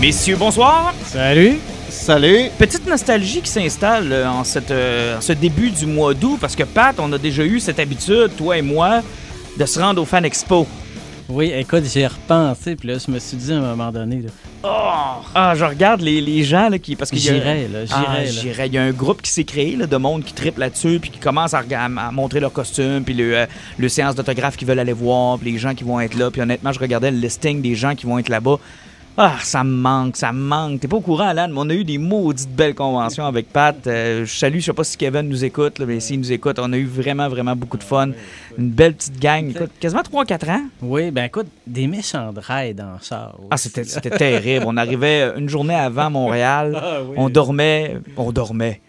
Messieurs, bonsoir. Salut. Salut. Petite nostalgie qui s'installe euh, en, cette, euh, en ce début du mois d'août parce que Pat, on a déjà eu cette habitude, toi et moi, de se rendre au Fan Expo. Oui, écoute, j'ai repensé, puis là, je me suis dit à un moment donné, là, Oh! Ah, je regarde les, les gens là, qui. Parce j'irais, là, Ah, j'irais, là. j'irais. Il y a un groupe qui s'est créé là, de monde qui triple là-dessus, puis qui commence à, montrer leurs costumes, puis le, euh, le séance d'autographes qu'ils veulent aller voir, puis les gens qui vont être là. Puis honnêtement, je regardais le listing des gens qui vont être là-bas. Ah, ça me manque, ça me manque. T'es pas au courant, Alan, mais on a eu des maudites belles conventions avec Pat. Euh, je salue, je sais pas si Kevin nous écoute, là, mais s'il nous écoute, on a eu vraiment, vraiment beaucoup de fun. Une belle petite gang. Écoute, quasiment 3-4 ans. Oui, ben écoute, des méchants dans char. Ah, c'était c'était terrible. On arrivait une journée avant Montréal. Ah oui. On dormait. On dormait.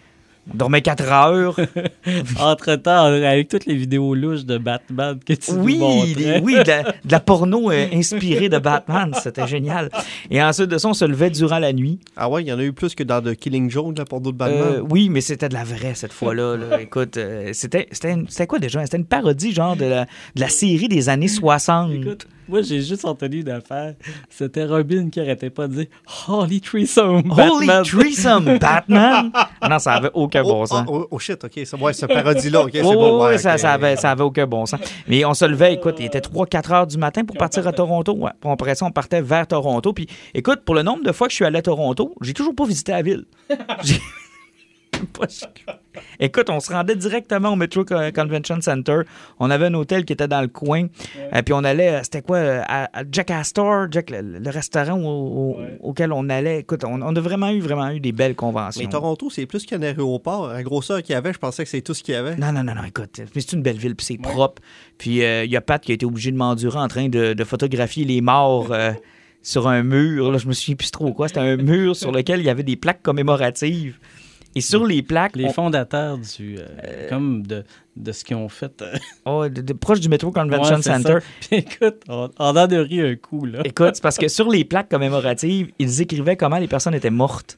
On dormait 4 heures. Entre-temps, avec toutes les vidéos louches de Batman que tu Oui, nous oui, de la, de la porno euh, inspirée de Batman. C'était génial. Et ensuite de ça, on se levait durant la nuit. Ah ouais, il y en a eu plus que dans The Killing Joke, pour d'autres Euh, Batman. oui, mais c'était de la vraie cette fois-là. là. Écoute, euh, c'était c'était une- c'était quoi déjà? C'était une parodie genre de la, de la série des années 60. Écoute, moi, j'ai juste entendu une affaire. C'était Robin qui arrêtait pas de dire Holy Threesome, Holy Batman. threesome, Batman! Ah non, ça avait aucun bon oh, sens. oh, oh, shit, ok, ça, ouais, ce parodie-là, ok, c'est Oui, bon. ouais, ça, avait, ça avait aucun bon sens. Mais on se levait, écoute, il était 3-4 heures du matin pour partir à Toronto. Ouais. Puis après ça, on partait vers Toronto. Puis écoute, pour le nombre de fois que je suis allé à Toronto, j'ai toujours pas visité la ville. J'ai- Pas- Écoute, on se rendait directement au Metro Co- Convention Center. On avait un hôtel qui était dans le coin. Euh, puis on allait, euh, c'était quoi, euh, à, Jack Astor, Jack, le, le restaurant au- au- auquel on allait. Écoute, on, on a vraiment eu, vraiment eu des belles conventions. Mais Toronto, c'est plus qu'un aéroport. La grosseur qu'il y avait, je pensais que c'est tout ce qu'il y avait. Non, non, non, non, écoute, c'est une belle ville, puis c'est propre. Puis euh, il y a Pat qui a été obligé de m'endurer en train de, de photographier les morts euh, sur un mur. Là, je me souviens plus trop quoi. C'était un mur sur lequel il y avait des plaques commémoratives. Et sur les plaques, Les on- fondateurs du. euh, comme de, de ce qu'ils ont fait. euh, oh, de- de- proche du Metro Convention ouais, Center. Puis écoute, on, on a ri un coup, là. Écoute, c'est parce que sur les plaques commémoratives, ils écrivaient comment les personnes étaient mortes.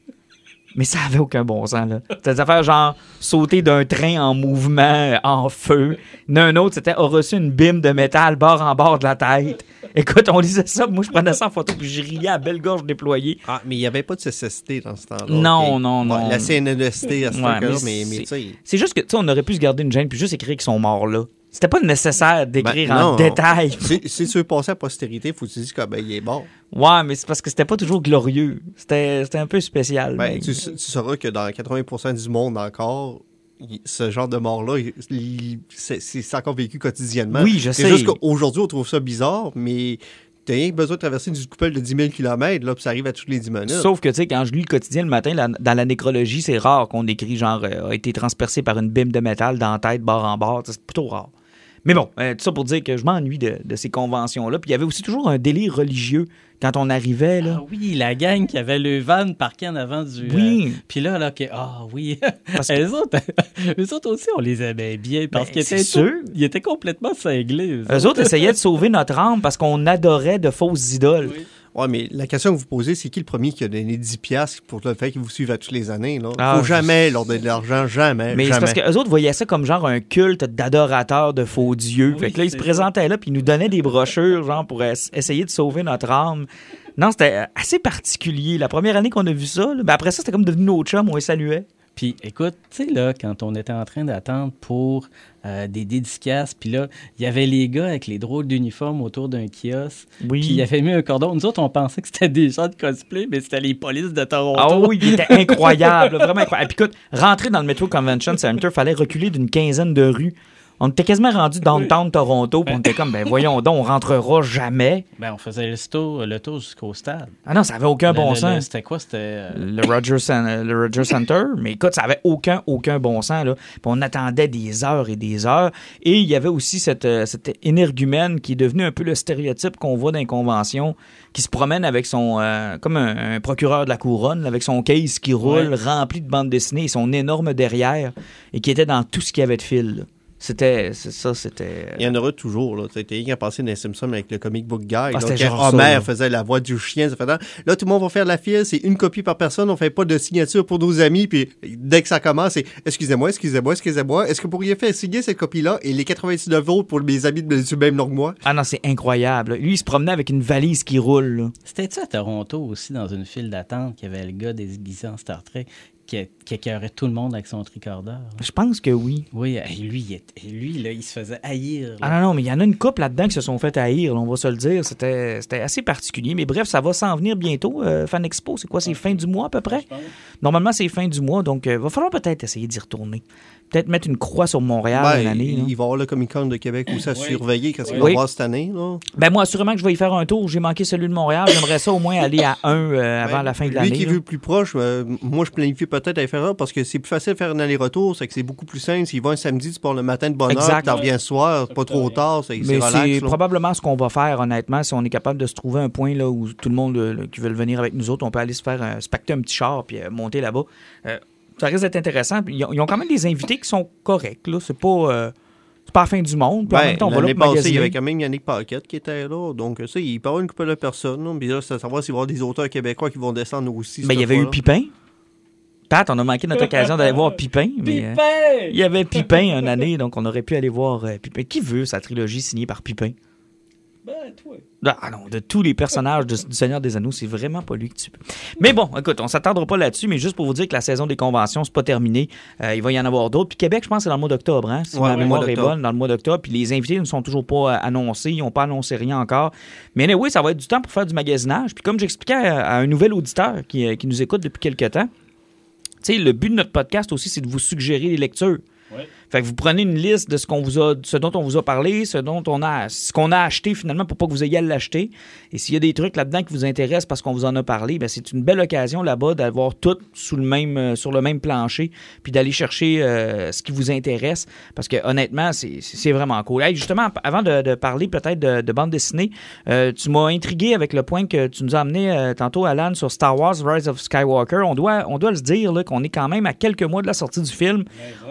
Mais ça avait aucun bon sens, là. C'était des affaires genre sauter d'un train en mouvement, en feu. Il y en a un autre, c'était a reçu une bime de métal bord en bord de la tête. Écoute, on lisait ça, moi je prenais ça en photo, puis je riais à belle gorge déployée. Ah, mais il n'y avait pas de CCST dans ce temps-là. Non, non, Ouais, non. La CNEST à ce Ouais, temps-là, mais mais, mais c'est- tu sais. C'est juste que, tu sais, on aurait pu se garder une gêne puis juste écrire qu'ils sont morts là. C'était pas nécessaire d'écrire Ben, en détail. Si, tu veux passer à postérité, faut que tu dises qu'il est mort. Ouais, mais c'est parce que c'était pas toujours glorieux. C'était un peu spécial. Ben, mais- tu, tu sauras que dans 80% du monde encore, il- ce genre de mort-là, il- il- c'est c'est encore vécu quotidiennement. Oui, je C'est sais. juste qu'aujourd'hui, on trouve ça bizarre, mais t'as rien que besoin de traverser une coupelle de 10 000 km, là, puis ça arrive à toutes les 10 minutes. Sauf que, tu sais, quand je lis le quotidien le matin, la- dans la nécrologie, c'est rare qu'on écrit genre euh, a été transpercé par une bime de métal dans la tête, bord en bord. C'est plutôt rare. Mais bon, euh, tout ça pour dire que je m'ennuie de, de ces conventions-là. Puis il y avait aussi toujours un délire religieux quand on arrivait. Là. Ah oui, la gang qui avait le van parqué en avant du. Oui. euh, Puis là, là, que, ah oui. Parce que- eux, autres, eux autres aussi, on les aimait bien parce Ben, qu'ils c'est étaient, tout- ils étaient complètement cinglés. Eux, Eux autres essayaient de sauver notre âme parce qu'on adorait de fausses idoles. Oui. Ouais, mais la question que vous posez, c'est qui le premier qui a donné 10 piastres pour le fait qu'ils vous suivent à toutes les années, là? Ah, Faut je- jamais leur donner de l'argent, jamais, Mais c'est parce qu'eux autres voyaient ça comme genre un culte d'adorateurs de faux dieux. Oui, fait que là, ils se présentaient là, puis ils nous donnaient des brochures, genre, pour es- essayer de sauver notre âme. Non, c'était euh, assez particulier. La première année qu'on a vu ça, là, ben après ça, c'était comme devenu nos chums, on les saluait. Puis écoute, tu sais, là, quand on était en train d'attendre pour euh, des dédicaces, puis là, il y avait les gars avec les drôles d'uniformes autour d'un kiosque. Oui. Puis il avait mis un cordon. Nous autres, on pensait que c'était des gens de cosplay, mais c'était les polices de Toronto. Ah oui, il était incroyable, vraiment incroyable. Et puis écoute, rentrer dans le Metro Convention Center, fallait reculer d'une quinzaine de rues. On était quasiment rendu downtown Toronto, puis on était comme, ben voyons donc, on rentrera jamais. Ben, on faisait le tour, le tour jusqu'au stade. Ah non, ça avait aucun Le- bon le- sens. C'était quoi? C'était. euh, le Rogers, Cen- le Rogers Center. Mais écoute, ça avait aucun, aucun bon sens. Là. Puis on attendait des heures et des heures. Et il y avait aussi cette, euh, cette énergumène qui est devenue un peu le stéréotype qu'on voit dans les conventions, qui se promène avec son, euh, comme un, un procureur de la couronne, avec son case qui roule, Ouais. rempli de bandes dessinées et son énorme derrière, et qui était dans tout ce qu'il y avait de fil. là. C'était, c'est ça, c'était... Il y en aura toujours. Là. T'as rien qu'à passer dans les Simpsons avec le comic book guy. là, Ah, c'était quand genre ça, Homer là. faisait la voix du chien. Ça fait, là, là, tout le monde va faire la file. C'est une copie par personne. On fait pas de signature pour nos amis. Puis dès que ça commence, c'est excusez-moi, excusez-moi, excusez-moi. Est-ce que vous pourriez faire signer cette copie-là et les 99 autres pour mes amis de du même nom que moi? Ah non, c'est incroyable. Lui, il se promenait avec une valise qui roule. là. C'était-tu à Toronto aussi, dans une file d'attente, qu'il y avait le gars déguisé en Star Trek qui, qui écœurait tout le monde avec son tricordeur? là? Je pense que oui. Oui, et lui, il, lui là, il se faisait haïr. là. Ah non, non, mais il y en a une couple là-dedans qui se sont fait haïr, on va se le dire. C'était assez particulier. Mais bref, ça va s'en venir bientôt. euh, Fan Expo, c'est quoi? C'est fin du mois à peu près? Normalement, c'est fin du mois, donc il va falloir peut-être essayer d'y retourner. Peut-être mettre une croix sur Montréal Ben, une année. il, va y avoir le Comic Con de Québec aussi à surveiller quand il va Oui. y avoir cette année. Là. Ben moi, assurément que je vais y faire un tour. J'ai manqué celui de Montréal. J'aimerais ça au moins aller à un euh, avant Ben, la fin de Lui l'année. qui est là. vu plus proche, euh, moi je planifie peut-être à y faire un parce que c'est plus facile de faire un aller-retour, c'est que c'est beaucoup plus simple. S'il va un samedi, tu pars le matin de bonne heure, Exact. puis t'en reviens le soir, c'est pas trop tard, c'est c'est Mais relax. c'est probablement ce qu'on va faire, honnêtement, si on est capable de se trouver un point là où tout le monde euh, là, qui veut venir avec nous autres, on peut aller se faire euh, se pacter un petit char puis euh, monter là-bas. Ça risque d'être intéressant. Ils ont, ils ont quand même des invités qui sont corrects. Là. C'est pas, euh, c'est pas la fin du monde. Puis en Ben, même temps, on va là il y avait quand même Yannick Paquette qui était là. Donc, ça, il peut y avoir une couple de personnes. là. Puis là, c'est à savoir s'il va y avoir des auteurs québécois qui vont descendre aussi. Mais il y avait eu. Pipin. Pat, on a manqué notre occasion d'aller voir Pipin. Mais, euh, il y avait Pipin une année, donc on aurait pu aller voir euh, Pipin. Qui veut sa trilogie signée par Pipin? Ben, toi. Ah non, de tous les personnages de- du Seigneur des Anneaux, c'est vraiment pas lui que tu peux. Mais bon, écoute, on s'attendra pas là-dessus, mais juste pour vous dire que la saison des conventions, c'est pas terminé. Euh, il va y en avoir d'autres. Puis Québec, je pense, c'est dans le mois d'octobre, hein, si Ouais, ma mémoire mois est bonne, dans le mois d'octobre. Puis les invités ne sont toujours pas euh, annoncés, ils n'ont pas annoncé rien encore. Mais oui, ça va être du temps pour faire du magasinage. Puis comme j'expliquais à, à un nouvel auditeur qui, euh, qui nous écoute depuis quelques temps, tu sais, le but de notre podcast aussi, c'est de vous suggérer des lectures. Ouais. Fait que vous prenez une liste de ce qu'on vous a, de ce dont on vous a parlé, ce dont on a, ce qu'on a acheté finalement pour pas que vous ayez à l'acheter. Et s'il y a des trucs là-dedans qui vous intéressent parce qu'on vous en a parlé, ben c'est une belle occasion là-bas d'avoir tout sous le même, euh, sur le même plancher, puis d'aller chercher euh, ce qui vous intéresse. Parce que honnêtement, c'est, vraiment cool. Hey, justement, avant de, de parler peut-être de, de bande dessinée, euh, tu m'as intrigué avec le point que tu nous as amené euh, tantôt, Alan, sur Star Wars Rise of Skywalker. On doit, on doit le dire qu'on est quand même à quelques mois de la sortie du film.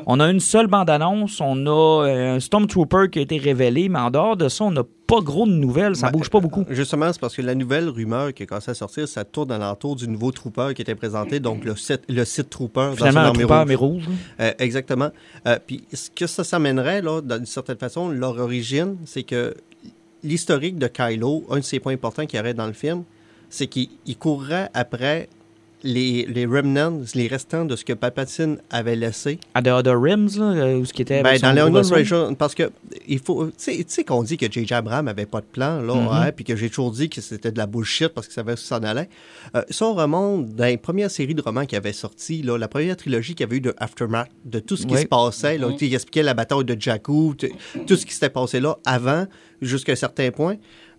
On a une seule bande-annonce, on a euh, un Stormtrooper qui a été révélé, mais en dehors de ça, on n'a pas gros de nouvelles, ça Ben, bouge pas beaucoup. Justement, c'est parce que la nouvelle rumeur qui a commencé à sortir, ça tourne alentour du nouveau Trooper qui était présenté, donc le site, le site Trooper. Finalement, dans son Trooper, rouge. mais rouge. là. Euh, exactement. Euh, puis ce que ça s'amènerait, là, d'une certaine façon, leur origine, c'est que l'historique de Kylo, un de ses points importants qu'il y aurait dans le film, c'est qu'il il courrait après les, les remnants, les restants de ce que Palpatine avait laissé. À The Other Rims, là, euh, où ce qui était. Ben, dans les parce que il faut, tu sais- tu sais qu'on dit que J.J. Abrams avait pas de plan, là, Mhm. hein, puis que j'ai toujours dit que c'était de la bullshit parce qu'il savait où ça en allait. Euh, ça, on remonte dans les premières séries de romans qui avaient sorti, là, la première trilogie qu'il y avait eu de Aftermath, de tout ce qui Oui. se passait, là, sais, il expliquait la bataille de Jakku, tout ce qui s'était passé là avant, jusqu'à un certain point.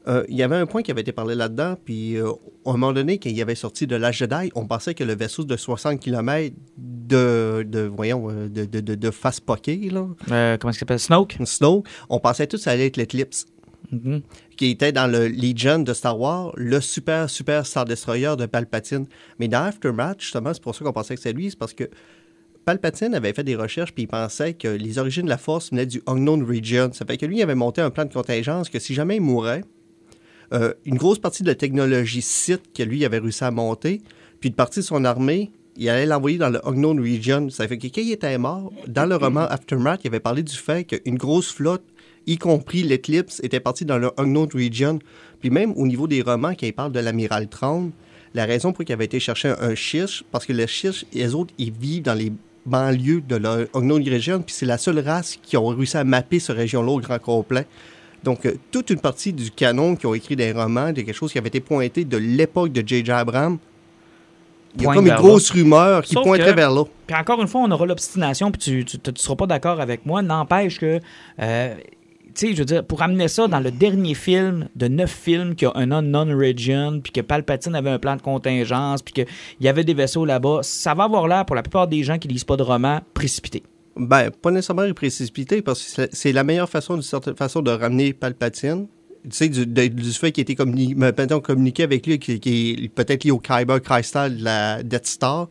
Euh, il y avait un point qui avait été parlé là-dedans, puis euh, à un moment donné, quand il avait sorti de l'âge Jedi, on pensait que le vaisseau de 60 km de, de voyons, euh, de, de, de, de face poquée, là, Euh, comment qu'il s'appelle? Snoke? Snow, on pensait tous que ça allait être l'Eclipse, Mhm. qui était dans le Legion de Star Wars, le super, super Star Destroyer de Palpatine. Mais dans Aftermath, justement, c'est pour ça qu'on pensait que c'était lui, c'est parce que Palpatine avait fait des recherches puis il pensait que les origines de la Force venaient du Unknown Region. Ça fait que lui il avait monté un plan de contingence que si jamais il mourait, euh, une grosse partie de la technologie Sith que lui avait réussi à monter, puis une partie de son armée, il allait l'envoyer dans le Unknown Region. Ça fait que quand il était mort, dans le roman Aftermath, il avait parlé du fait qu'une grosse flotte, y compris l'Eclipse, était partie dans le Unknown Region. Puis même au niveau des romans, quand il parle de l'amiral Thrawn, la raison pour qu'il avait été chercher un, Chiche, parce que les Chiches, les autres, ils vivent dans les banlieues de la Unknown Region, puis c'est la seule race qui ont réussi à mapper cette région-là au grand complet. Donc, euh, toute une partie du canon qui ont écrit des romans, de quelque chose qui avait été pointé de l'époque de J.J. Abrams, Il y a comme une grosse rumeur qui Sauf pointerait que- vers là. Puis encore une fois, on aura l'obstination, puis tu ne seras pas d'accord avec moi. N'empêche que, euh, tu sais, je veux dire, pour amener ça dans le dernier film de neuf films qui a un unknown region, puis que Palpatine avait un plan de contingence, puis qu'il y avait des vaisseaux là-bas, ça va avoir l'air, pour la plupart des gens qui lisent pas de romans, précipité. Ben, pas nécessairement précipité, parce que c'est- la meilleure façon, d'une certaine façon, de ramener Palpatine. Tu sais, du, de- du fait qu'il était communi- maintenant communiqué avec lui, qui, qui est peut-être lié au Kyber Crystal de la Death Star,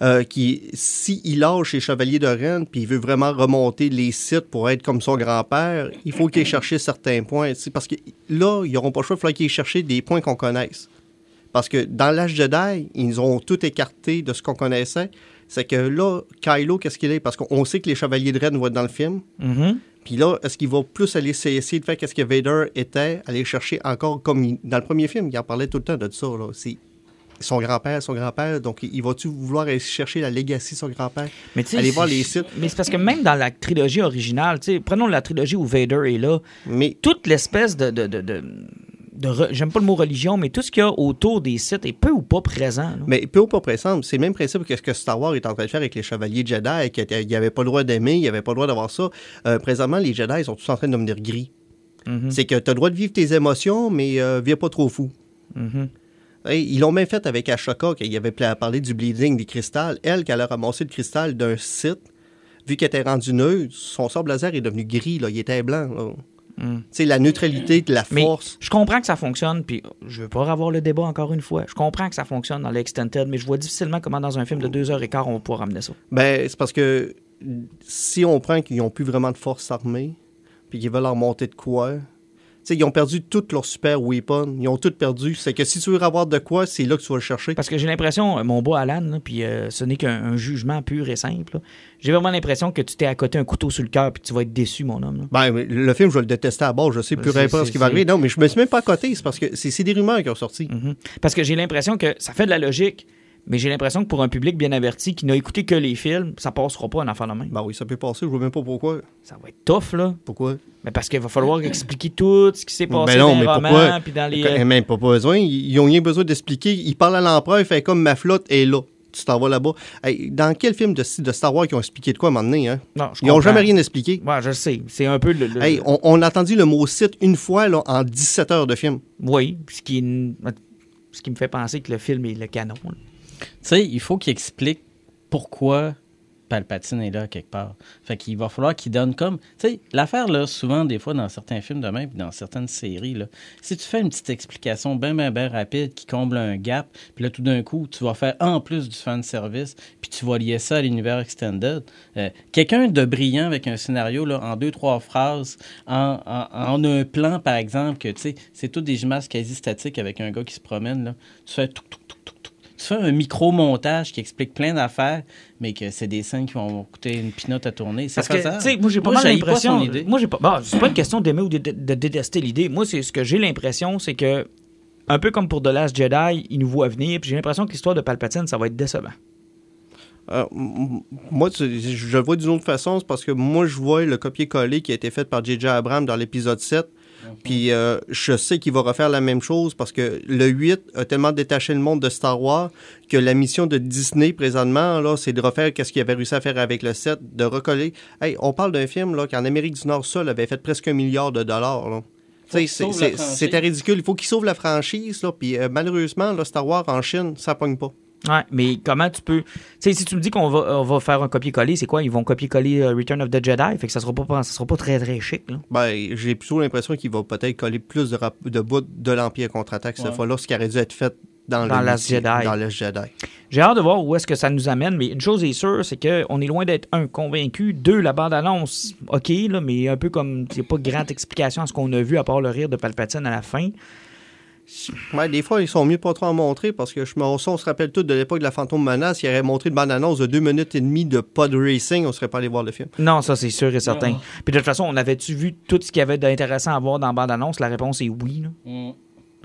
euh, qui, s'il lâche les Chevaliers de Rennes, puis il veut vraiment remonter les sites pour être comme son grand-père, il faut qu'il aille chercher certains points. Parce que là, ils n'auront pas le choix, il faudra qu'ils aillent chercher des points qu'on connaisse. Parce que dans l'âge Jedi, ils ont tout écarté de ce qu'on connaissait. C'est que là, Kylo, qu'est-ce qu'il est? Parce qu'on sait que les Chevaliers de Rennes vont être dans le film. Mhm. Puis là, est-ce qu'il va plus aller essayer de faire qu'est-ce que Vader était, aller chercher encore, comme il- dans le premier film, il en parlait tout le temps de ça. Là. C'est son grand-père, son grand-père. Donc, il va-tu vouloir aller chercher la legacy de son grand-père? Aller voir les sites. Mais c'est parce que même dans la trilogie originale, tu sais, prenons la trilogie où Vader est là, Mais toute l'espèce de. de, de, de- de J'aime pas le mot religion, mais tout ce qu'il y a autour des sites est peu ou pas présent. là. Mais peu ou pas présent, c'est le même principe que ce que Star Wars est en train de faire avec les Chevaliers Jedi, qu'il n'y avait pas le droit d'aimer, il n'y avait pas le droit d'avoir ça. Euh, présentement, les Jedi ils sont tous en train de devenir gris. Mhm. C'est que tu as le droit de vivre tes émotions, mais euh, viens pas trop fou. Mhm. Hey, ils l'ont même fait avec Ashoka, qu'il avait parlé du bleeding des cristals. Elle, qu'elle a ramassé le cristal d'un site, vu qu'elle était rendue neutre, son sable laser est devenu gris, là, il était blanc. là. Mm. Tu sais, la neutralité de la Mais force. je comprends que ça fonctionne, puis je veux pas avoir le débat encore une fois. Je comprends que ça fonctionne dans l'Extended, mais je vois difficilement comment dans un film de deux heures et quart on pouvoir ramener ça. Ben, c'est parce que si on prend qu'ils n'ont plus vraiment de force armée, puis qu'ils veulent leur monter de quoi, tu sais, ils ont perdu toutes leurs super weapons. Ils ont tout perdu. C'est que si tu veux avoir de quoi, c'est là que tu vas le chercher. Parce que j'ai l'impression, euh, mon beau Alan, là, puis euh, ce n'est qu'un un jugement pur et simple, j'ai vraiment l'impression que tu t'es à côté un couteau sur le cœur, puis tu vas être déçu, mon homme. là. Ben, le film, je vais le détester à bord. Je sais plus C'est- rien pas ce qui va arriver. Non, mais je me suis même pas à côté. C'est parce que c'est c'est des rumeurs qui ont sorti. Mhm. Parce que j'ai l'impression que ça fait de la logique, mais j'ai l'impression que pour un public bien averti qui n'a écouté que les films, ça passera pas un enfant de même. Ben oui, ça peut passer. Je vois même pas pourquoi. Ça va être tough, là. Pourquoi? Mais parce qu'il va falloir expliquer tout ce qui s'est passé Ben non, dans mais les romans, pourquoi? puis dans les... Quand- euh, Même pas besoin. Ils ils ont rien besoin d'expliquer. Ils parlent à l'empereur, il fait comme ma flotte est là. Tu t'en vas là-bas. Hey, dans quel film de, de Star Wars qui ont expliqué de quoi à un moment donné, hein? non, je Ils n'ont jamais rien expliqué. Ouais, je sais. C'est un peu le... le- Hey, on, on a entendu le mot site une fois là, en 17 heures de film. Oui, ce qui, ce qui me fait penser que le film est le canon. là. Sais, il faut qu'il explique pourquoi Palpatine est là quelque part. Fait qu'il va falloir qu'il donne comme. Tu sais, l'affaire, là, souvent, des fois, dans certains films de même, puis dans certaines séries, là, si tu fais une petite explication bien, bien, bien rapide qui comble un gap, puis là, tout d'un coup, tu vas faire en plus du fan service, puis tu vas lier ça à l'univers extended. Euh, Quelqu'un de brillant avec un scénario, là, en deux, trois phrases, en, en- un plan, par exemple, que, tu sais, c'est toutes des images quasi statiques avec un gars qui se promène, là. Tu fais tout, tout, tout, tout, tout. Tu fais un micro-montage qui explique plein d'affaires, mais que c'est des scènes qui vont coûter une pinotte à tourner. C'est Parce que, sais, moi, j'ai pas Moi, mal j'haïs pas l'impression. idée. Moi, j'ai pas. Bon, c'est pas une question d'aimer ou de, de- de détester l'idée. Moi, c'est ce que j'ai l'impression, c'est que, un peu comme pour The Last Jedi, il nous voit venir, puis j'ai l'impression que l'histoire de Palpatine, ça va être décevant. Euh, moi, tu- je le vois d'une autre façon, c'est parce que moi, je vois le copier-coller qui a été fait par J.J. Abrams dans l'épisode 7. Puis euh, je sais qu'il va refaire la même chose parce que le 8 a tellement détaché le monde de Star Wars que la mission de Disney présentement, là, c'est de refaire qu'est-ce qu'il avait réussi à faire avec le 7, de recoller. Hey, on parle d'un film là, qui en Amérique du Nord seul avait fait presque un milliard de dollars. là. C'était ridicule. Il faut qu'il sauve la franchise. Là, puis euh, malheureusement, là, Star Wars en Chine, ça pogne pas. Ouais, mais comment tu peux. Tu sais, si tu me dis qu'on va, on va faire un copier-coller, c'est quoi? Ils vont copier-coller euh, Return of the Jedi, fait que ça sera pas, ça sera pas très très chic. Là. Ben, j'ai plutôt l'impression qu'il va peut-être coller plus de, rap- de bouts de l'Empire contre-attaque cette Ouais. fois-là, ce qui aurait dû être fait dans, Dans le Jedi. Dans Last Jedi. J'ai hâte de voir où est-ce que ça nous amène, mais une chose est sûre, c'est qu'on est loin d'être, un, convaincu, deux, la bande-annonce, ok, là, mais un peu comme, il n'y a pas grande explication à ce qu'on a vu, à part le rire de Palpatine à la fin. Ouais, des fois, ils sont mieux pas trop en montrer parce que je me, on, se rappelle tous de l'époque de la Fantôme Menace, il aurait montré une bande-annonce de deux minutes et demie de pod racing, on serait pas allé voir le film. Non, ça, c'est sûr et certain. Non. Puis de toute façon, on avait-tu vu tout ce qu'il y avait d'intéressant à voir dans la bande-annonce? La réponse est oui. là. Mm.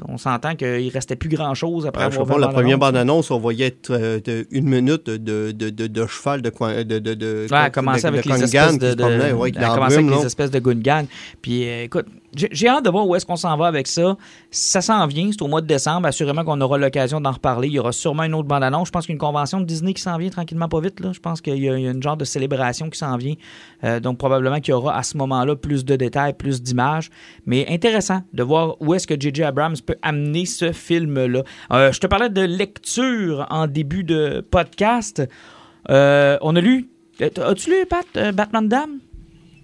On s'entend qu'il restait plus grand-chose après je sais avoir pas, vu la première bande-annonce. on voyait être, euh, de- une minute de, de, de, de cheval de coin- de, de, de, Ouais, elle a commencé de- avec de les espèces de, de- ouais, avec les espèces de Gungan. Puis euh, écoute, j'ai hâte de voir où est-ce qu'on s'en va avec ça. Ça s'en vient, c'est au mois de décembre. Assurément qu'on aura l'occasion d'en reparler. Il y aura sûrement une autre bande-annonce. Je pense qu'il y a une convention de Disney qui s'en vient tranquillement pas vite. Là. Je pense qu'il y, a une genre de célébration qui s'en vient. Euh, donc probablement qu'il y aura à ce moment-là plus de détails, plus d'images. Mais intéressant de voir où est-ce que J.J. Abrams peut amener ce film-là. Euh, je te parlais de lecture en début de podcast. Euh, on a lu... As-tu lu, Pat, Batman Dam?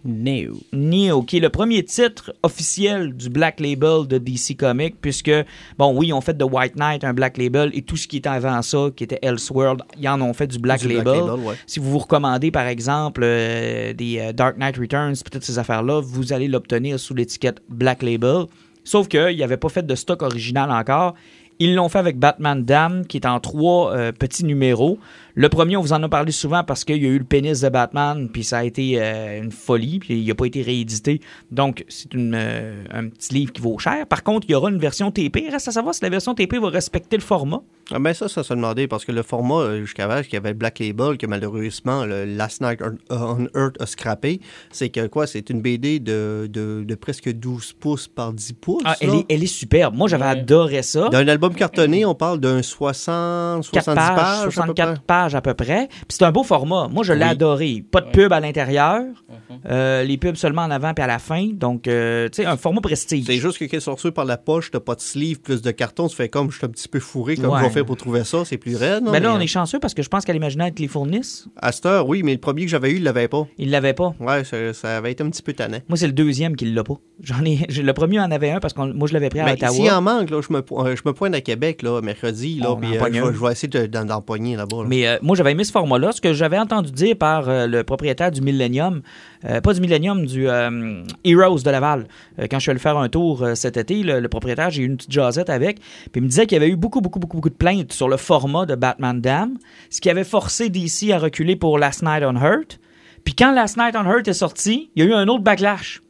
No. Neo, qui est le premier titre officiel du Black Label de DC Comics, puisque, bon, oui, ils ont fait de White Knight un Black Label, et tout ce qui était avant ça, qui était Elseworld, ils en ont fait du Black Du Label. Black Label, ouais. Si vous vous recommandez, par exemple, euh, des euh, Dark Knight Returns, peut-être ces affaires-là, vous allez l'obtenir sous l'étiquette Black Label. Sauf qu'ils n'avaient pas fait de stock original encore. Ils l'ont fait avec Batman Dam, qui est en trois euh, petits numéros. Le premier, on vous en a parlé souvent parce qu'il y a eu le pénis de Batman, puis ça a été euh, une folie, puis il n'a pas été réédité. Donc, c'est euh, un petit livre qui vaut cher. Par contre, il y aura une version TP. Reste à savoir si la version TP va respecter le format. Ah ben ça, ça se demandait, parce que le format euh, jusqu'à avant, qu'il y avait Black Label, que malheureusement, le Last Night on- Earth a scrappé, c'est que quoi, c'est une BD de, de, de presque 12 pouces par 10 pouces. Ah, elle, est, elle est superbe. Moi, j'avais Ouais. adoré ça. D'un album cartonné, on parle d'un 60, 4 70 pages, pages, à peu 64 près. Pages à peu près. Puis c'est un beau format. Moi, je l'ai Oui. adoré. Pas de Ouais. pub à l'intérieur. Mhm. Euh, les pubs seulement en avant puis à la fin. Donc, euh, tu sais, un format prestige. C'est juste que quand sorti par la poche, t'as pas de sleeve, plus de carton, tu fais comme, je suis un petit peu fourré, comme Ouais. je vais faire pour trouver ça, c'est plus raide. non? Mais là, Mais, on est chanceux parce que je pense qu'à l'imaginaire te les fournissent. À cette heure, oui, mais le premier que j'avais eu, il l'avait pas. Ils l'avaient pas. Ouais, ça, ça avait été un petit peu tannant. Moi, c'est le deuxième qui l'a pas. J'en ai, le premier en avait un parce que moi, je l'avais pris à Mais Ottawa. s'il en manque, là, je, me, po- euh, je me pointe à Québec, là, mercredi, là, puis euh, je, vais, je vais essayer d'empoigner là-bas. là. Mais euh, moi, j'avais aimé ce format-là. Ce que j'avais entendu dire par euh, le propriétaire du Millennium, euh, pas du Millennium, du Heroes de Laval. Quand je suis allé faire un tour cet été, le, propriétaire, j'ai eu une petite jasette avec. Puis il me disait qu'il y avait eu beaucoup, beaucoup, beaucoup, beaucoup de plaintes sur le format de Batman Dam, ce qui avait forcé DC à reculer pour Last Night on Earth. Puis quand Last Night on Earth est sorti, il y a eu un autre backlash.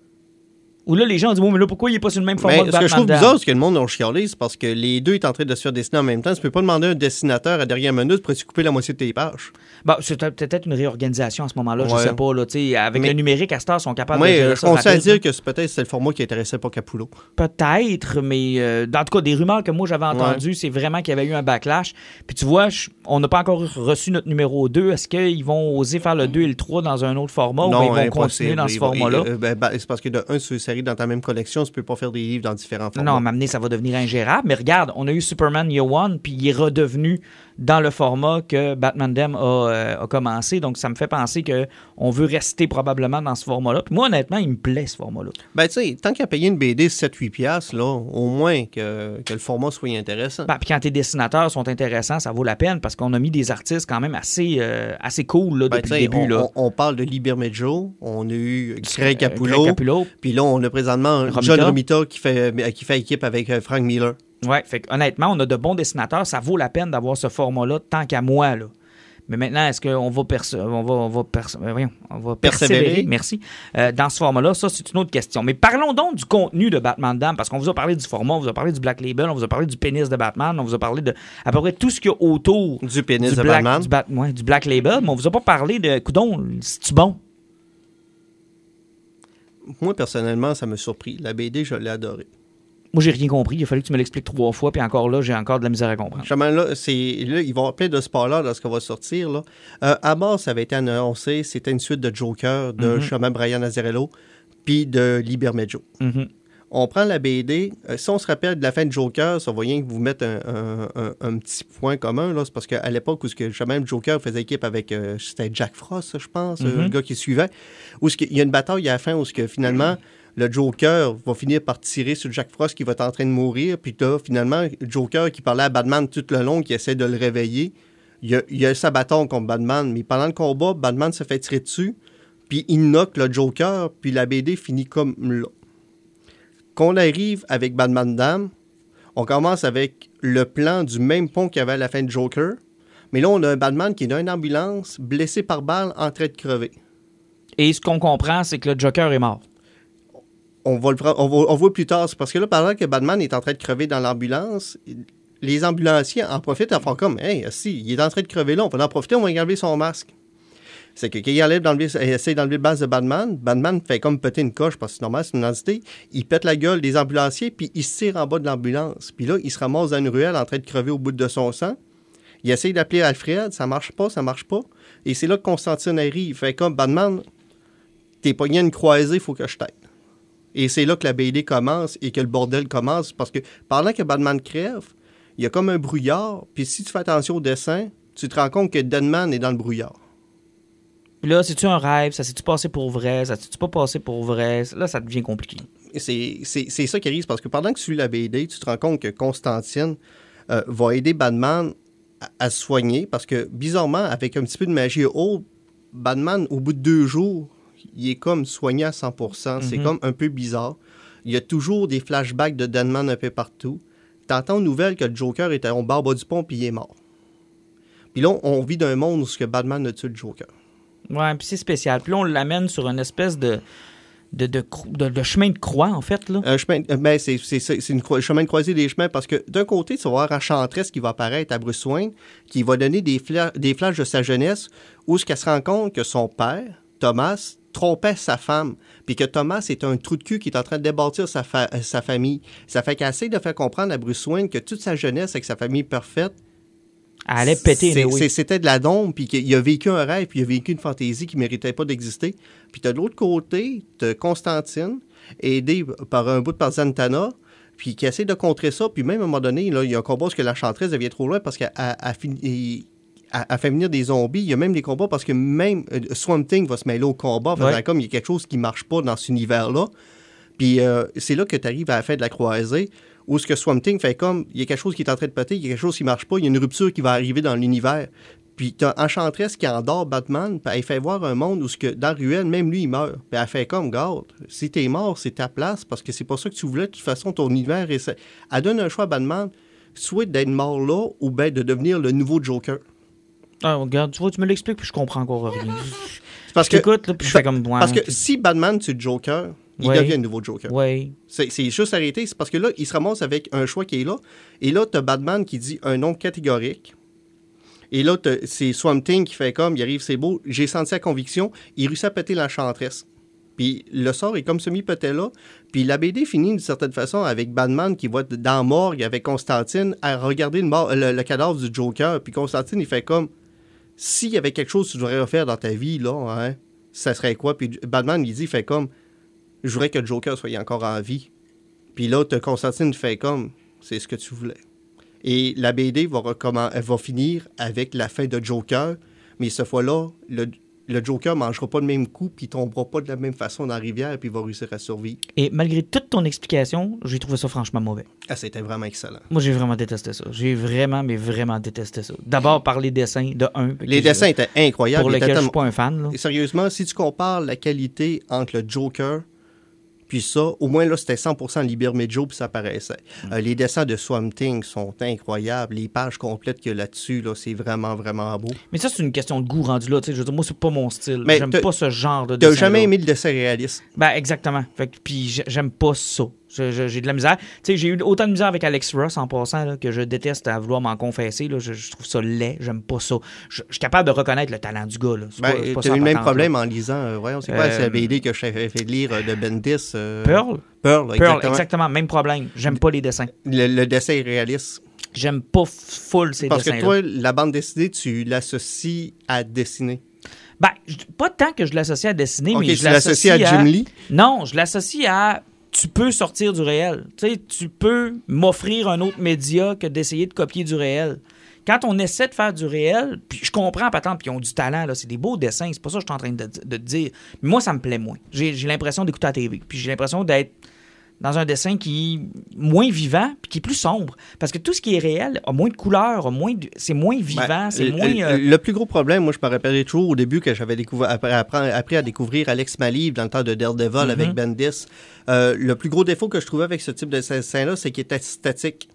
Où là, les gens ont dit, mais là, pourquoi il n'est pas sur le même format Mais que ce que je trouve bizarre, c'est que le monde a chialé, c'est parce que les deux est en train de se faire dessiner en même temps. Tu peux pas demander à un dessinateur à dernière minute pour tu couper la moitié de tes pages. Bon, c'est peut-être une réorganisation à ce moment-là, je Ouais. sais pas. Là, avec Mais- le numérique, à cette heure, ils sont capables de gérer ça on sait dire que peut-être c'est le format qui intéressait pas Capullo. Peut-être, mais euh, en tout cas, des rumeurs que moi j'avais entendues, c'est vraiment qu'il y avait eu un backlash. Puis tu vois, je- on n'a pas encore reçu notre numéro 2. Est-ce qu'ils vont oser faire le 2 et le 3 dans un autre format ou bien ils vont impossible. continuer dans ce format-là? euh, ben, ben, c'est parce que de un, sur dans ta même collection, tu peux pas faire des livres dans différents formats. Non, m'amener, ça va devenir ingérable. Mais regarde, on a eu Superman Year One, puis il est redevenu dans le format que Batman Dem a, euh, a commencé. Donc, ça me fait penser que on veut rester probablement dans ce format-là. Puis moi, honnêtement, il me plaît, ce format-là. Ben, tu sais, tant qu'à payer une BD 7-8$, piastres, là, au moins que, que le format soit intéressant. Ben, puis quand tes dessinateurs sont intéressants, ça vaut la peine parce qu'on a mis des artistes quand même assez, euh, assez cool là, Ben, depuis le début. on, là. on- on parle de Libermejo, on a eu Greg Capullo, puis là, on a présentement Romita. John Romita qui fait, qui fait équipe avec euh, Frank Miller. Ouais, fait honnêtement, on a de bons dessinateurs. Ça vaut la peine d'avoir ce format-là tant qu'à moi. Là. Mais maintenant, est-ce qu'on va, on va, on va, euh, on va persévérer, Persévérer. merci, euh, dans ce format-là? Ça, c'est une autre question. Mais parlons donc du contenu de Batman Dam, parce qu'on vous a parlé du format, on vous a parlé du Black Label, on vous a parlé du pénis de Batman, on vous a parlé de à peu près tout ce qu'il y a autour Du pénis du, de Black, Batman. du, ouais, du Black Label, mais on vous a pas parlé de, coudon, c'est-tu bon? Moi, personnellement, ça m'a surpris. La BD, je l'ai adorée. Moi, j'ai rien compris. Il a fallu que tu me l'expliques trois fois, puis encore là, j'ai encore de la misère à comprendre. Justement, là, c'est, là, ils vont avoir plein de ce qu'on va sortir. Là. Euh, à base, ça avait été annoncé, c'était une suite de Joker, de chemin Brian Azzarello, puis de Libermejo. Mhm. On prend la BD. euh, si on se rappelle de la fin de Joker, ça va rien que vous mettre un, un- un- un petit point commun. Là, c'est parce qu'à l'époque où ce que, justement, Joker faisait équipe avec euh, c'était Jack Frost, je pense, euh, Mhm. le gars qui suivait. Où il y a une bataille à la fin où ce que, finalement le Joker va finir par tirer sur Jack Frost qui va être en train de mourir. Puis là, finalement, le Joker qui parlait à Batman tout le long, qui essaie de le réveiller. Il a, il a sa bâton contre Batman, mais pendant le combat, Batman se fait tirer dessus. Puis il knock le Joker, puis la BD finit comme là. Qu'on arrive avec Batman Dam, on commence avec le plan du même pont qu'il y avait à la fin de Joker. Mais là, on a un Batman qui est dans une ambulance, blessé par balle, en train de crever. Et ce qu'on comprend, c'est que le Joker est mort. On le voit plus tard. Parce que là, pendant que Batman est en train de crever dans l'ambulance, les ambulanciers en profitent à faire comme Hey, si, il est en train de crever là, on va en profiter, on va enlever son masque. C'est que quand il enlève d'enlever, il essaie d'enlever le base de Batman, Batman fait comme péter une coche, parce que c'est normal, c'est une entité. Il pète la gueule des ambulanciers, puis il se tire en bas de l'ambulance. Puis là, il se ramasse dans une ruelle en train de crever au bout de son sang. Il essaye d'appeler Alfred, ça marche pas, ça marche pas. Et c'est là que Constantine arrive. Fait comme Batman, t'es pogné une croisée, il faut que je t'aide. Et c'est là que la BD commence et que le bordel commence parce que pendant que Batman crève, il y a comme un brouillard. Puis si tu fais attention au dessin, tu te rends compte que Deadman est dans le brouillard. Puis là, c'est-tu un rêve? Ça s'est-tu passé pour vrai? Ça s'est-tu pas passé pour vrai? Là, ça devient compliqué. C'est ça qui arrive parce que pendant que tu lis la BD, tu te rends compte que Constantine euh, va aider Batman à, à se soigner parce que bizarrement, avec un petit peu de magie haute, Batman, au bout de deux jours, il est comme soigné à 100%. C'est Mhm. comme un peu bizarre. Il y a toujours des flashbacks de Deadman un peu partout. T'entends une nouvelle que le Joker était au bas du pont puis il est mort. Puis là, on vit d'un monde où ce que Batman a tué le Joker. Ouais, puis c'est spécial. Puis là, on l'amène sur une espèce de, de, de, cro- de- de chemin de croix, en fait. Là. Un chemin, euh, ben c'est croi- chemin de croisée des chemins parce que d'un côté, tu vas voir Enchantress qui va apparaître à Bruce Wayne, qui va donner des, fla- des flashs de sa jeunesse où ce qu'elle se rend compte que son père, Thomas, trompait sa femme, puis que Thomas est un trou de cul qui est en train de débâtir sa, fa- euh, sa famille. Ça fait qu'elle essaie de faire comprendre à Bruce Wayne que toute sa jeunesse avec sa famille parfaite, Elle allait péter, oui. C'était de la dombe, puis qu'il a vécu un rêve, puis il a vécu une fantaisie qui méritait pas d'exister. Puis t'as de l'autre côté, t'as Constantine, aidé par un bout de par Zantana, puis qui essaie de contrer ça. Puis même à un moment donné, là, il y a un combat parce que la chanteresse devient trop loin parce qu'elle a- a fait venir des zombies. Il y a même des combats parce que même euh, Swamp Thing va se mêler au combat, Ouais. comme il y a quelque chose qui marche pas dans cet univers-là. Puis euh, c'est là que tu arrives à la fin de la croisée, où ce que Swamp Thing fait comme, il y a quelque chose qui est en train de péter, il y a quelque chose qui marche pas, il y a une rupture qui va arriver dans l'univers. Puis t'as Enchantress qui endort Batman, puis elle fait voir un monde où ce que, dans ruelle, même lui, il meurt. Puis elle fait comme, garde, si t'es mort, c'est ta place, parce que c'est pas ça que tu voulais. De toute façon, ton univers est... Elle donne un choix à Batman, soit d'être mort là, ou bien de devenir le nouveau Joker. Ah, regarde, tu vois, tu me l'expliques, puis je comprends encore rien. C'est parce que... t'écoute, là, puis je fais comme... Ouais, Parce que si Batman tue le Joker, il Ouais. devient le nouveau Joker. Ouais. C'est c'est juste arrêté. C'est parce que là, il se ramasse avec un choix qui est là. Et là, tu as Batman qui dit un nom catégorique. Et là, t'as- c'est Swamp Thing qui fait comme, il arrive, c'est beau. J'ai senti la conviction. Il réussit à péter l'enchantresse. Puis le sort est comme semi-pété là. Puis la BD finit d'une certaine façon avec Batman qui va dans la morgue avec Constantine à regarder le, mort- le- le cadavre du Joker. Puis Constantine, il fait comme, s'il y avait quelque chose que tu devrais refaire dans ta vie, là, hein, ça serait quoi? Puis Batman, il dit, fait comme, je voudrais que Joker soit encore en vie. Puis là, t'as Constantine fait comme, c'est ce que tu voulais. Et la BD va, va finir avec la fin de Joker, mais cette fois-là, le, le Joker mangera pas le même coup, puis tombera pas de la même façon dans la rivière, puis va réussir à survivre. Et malgré toute ton explication, j'ai trouvé ça franchement mauvais. Ah, c'était vraiment excellent. Moi, j'ai vraiment détesté ça. J'ai vraiment, mais vraiment détesté ça. D'abord par les dessins, de un. Les dessins étaient incroyables. Pour lesquels je suis pas un fan, là. Et sérieusement, si tu compares la qualité entre le Joker puis ça, au moins là, c'était 100% Libermejo puis ça paraissait. Mm. Euh, les dessins de Swamp Thing sont incroyables. Les pages complètes qu'il y a là-dessus, là, c'est vraiment, vraiment beau. Mais ça, c'est une question de goût rendu là. Je veux dire, moi, c'est pas mon style. Mais J'aime t'as- pas ce genre de T'as dessin. jamais aimé le dessin réaliste? Ben, exactement. Fait que, puis j'ai- j'aime pas ça. J'ai de la misère. Tu sais, j'ai eu autant de misère avec Alex Ross en passant là, que je déteste à vouloir m'en confesser. Là. Je, je trouve ça laid. J'aime pas ça. Je, je suis capable de reconnaître le talent du gars. C'est Ben, eu le même problème là. en lisant, euh, voyons, c'est quoi, Euh, la BD que je t'avais fait lire euh, de Bendis? euh, Pearl? Pearl, Pearl, exactement. exactement. Même problème. J'aime pas les dessins. Le, le dessin est réaliste. J'aime pas full ces Parce que dessins toi, la bande dessinée, tu l'associes à dessiner. Ben, pas tant que je l'associe à dessiner, mais tu je l'associe l'associes à Jim Lee? Non, je l'associe à tu peux sortir du réel. Tu sais, tu peux m'offrir un autre média que d'essayer de copier du réel. Quand on essaie de faire du réel, puis je comprends, patente, puis ils ont du talent, là, c'est des beaux dessins, c'est pas ça que je suis en train de, de dire. Mais moi, ça me plaît moins. J'ai j'ai l'impression d'écouter la TV, puis j'ai l'impression d'être dans un dessin qui est moins vivant, puis qui est plus sombre. Parce que tout ce qui est réel a moins de couleurs, a moins de- c'est moins vivant, Ben, c'est le- moins... Le, euh, le plus gros problème, moi, je me rappelais toujours au début que j'avais découvert, appris à découvrir Alex Maliv dans le temps de Daredevil Mhm. avec Bendis. Euh, le plus gros défaut que je trouvais avec ce type de dessin-là, c'est qu'il était statique.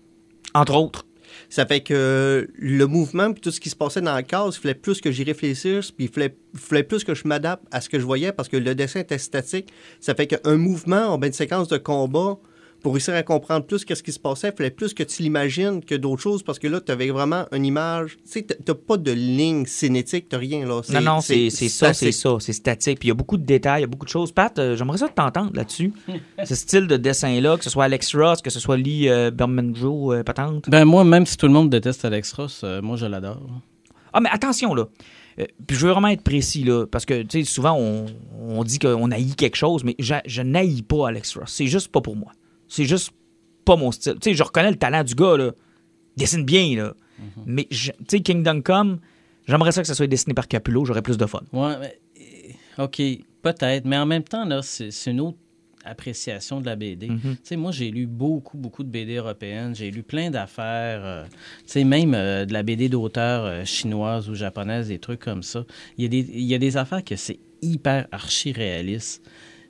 entre autres. Ça fait que le mouvement puis tout ce qui se passait dans la case, il fallait plus que j'y réfléchisse, puis il fallait, plus que je m'adapte à ce que je voyais parce que le dessin était statique. Ça fait qu'un mouvement, en une séquence de combat, pour réussir à comprendre plus qu'est-ce qui se passait, il fallait plus que tu l'imagines que d'autres choses parce que là, tu avais vraiment une image. Tu sais, t'as pas de ligne cinétique, t'as rien là. Non, non, c'est ça, c'est ça, c'est statique. Puis il y a beaucoup de détails, il y a beaucoup de choses. Pat, euh, j'aimerais ça t'entendre là-dessus. Ce style de dessin-là, que ce soit Alex Ross, que ce soit Lee euh, Bermanjo, euh, patente. Ben moi, même si tout le monde déteste Alex Ross, euh, moi je l'adore. Ah, mais attention, là. Euh, puis je veux vraiment être précis, là, parce que, tu sais, souvent, on, on dit qu'on haït quelque chose, mais je, je n'haïs pas Alex Ross. C'est juste pas pour moi. C'est juste pas mon style. Tu sais, je reconnais le talent du gars, là. Il dessine bien, là. Mais, je- tu sais, Kingdom Come, j'aimerais ça que ça soit dessiné par Capullo, j'aurais plus de fun. Ouais, mais, euh, OK, peut-être, mais en même temps, là, c'est une autre appréciation de la BD. Mhm. Tu sais, moi, j'ai lu beaucoup, beaucoup de BD européennes. J'ai lu plein d'affaires, euh, tu sais, même euh, de la BD d'auteurs euh, chinoise ou japonaise, des trucs comme ça. Il y a des, il y a des affaires que c'est hyper archi-réaliste.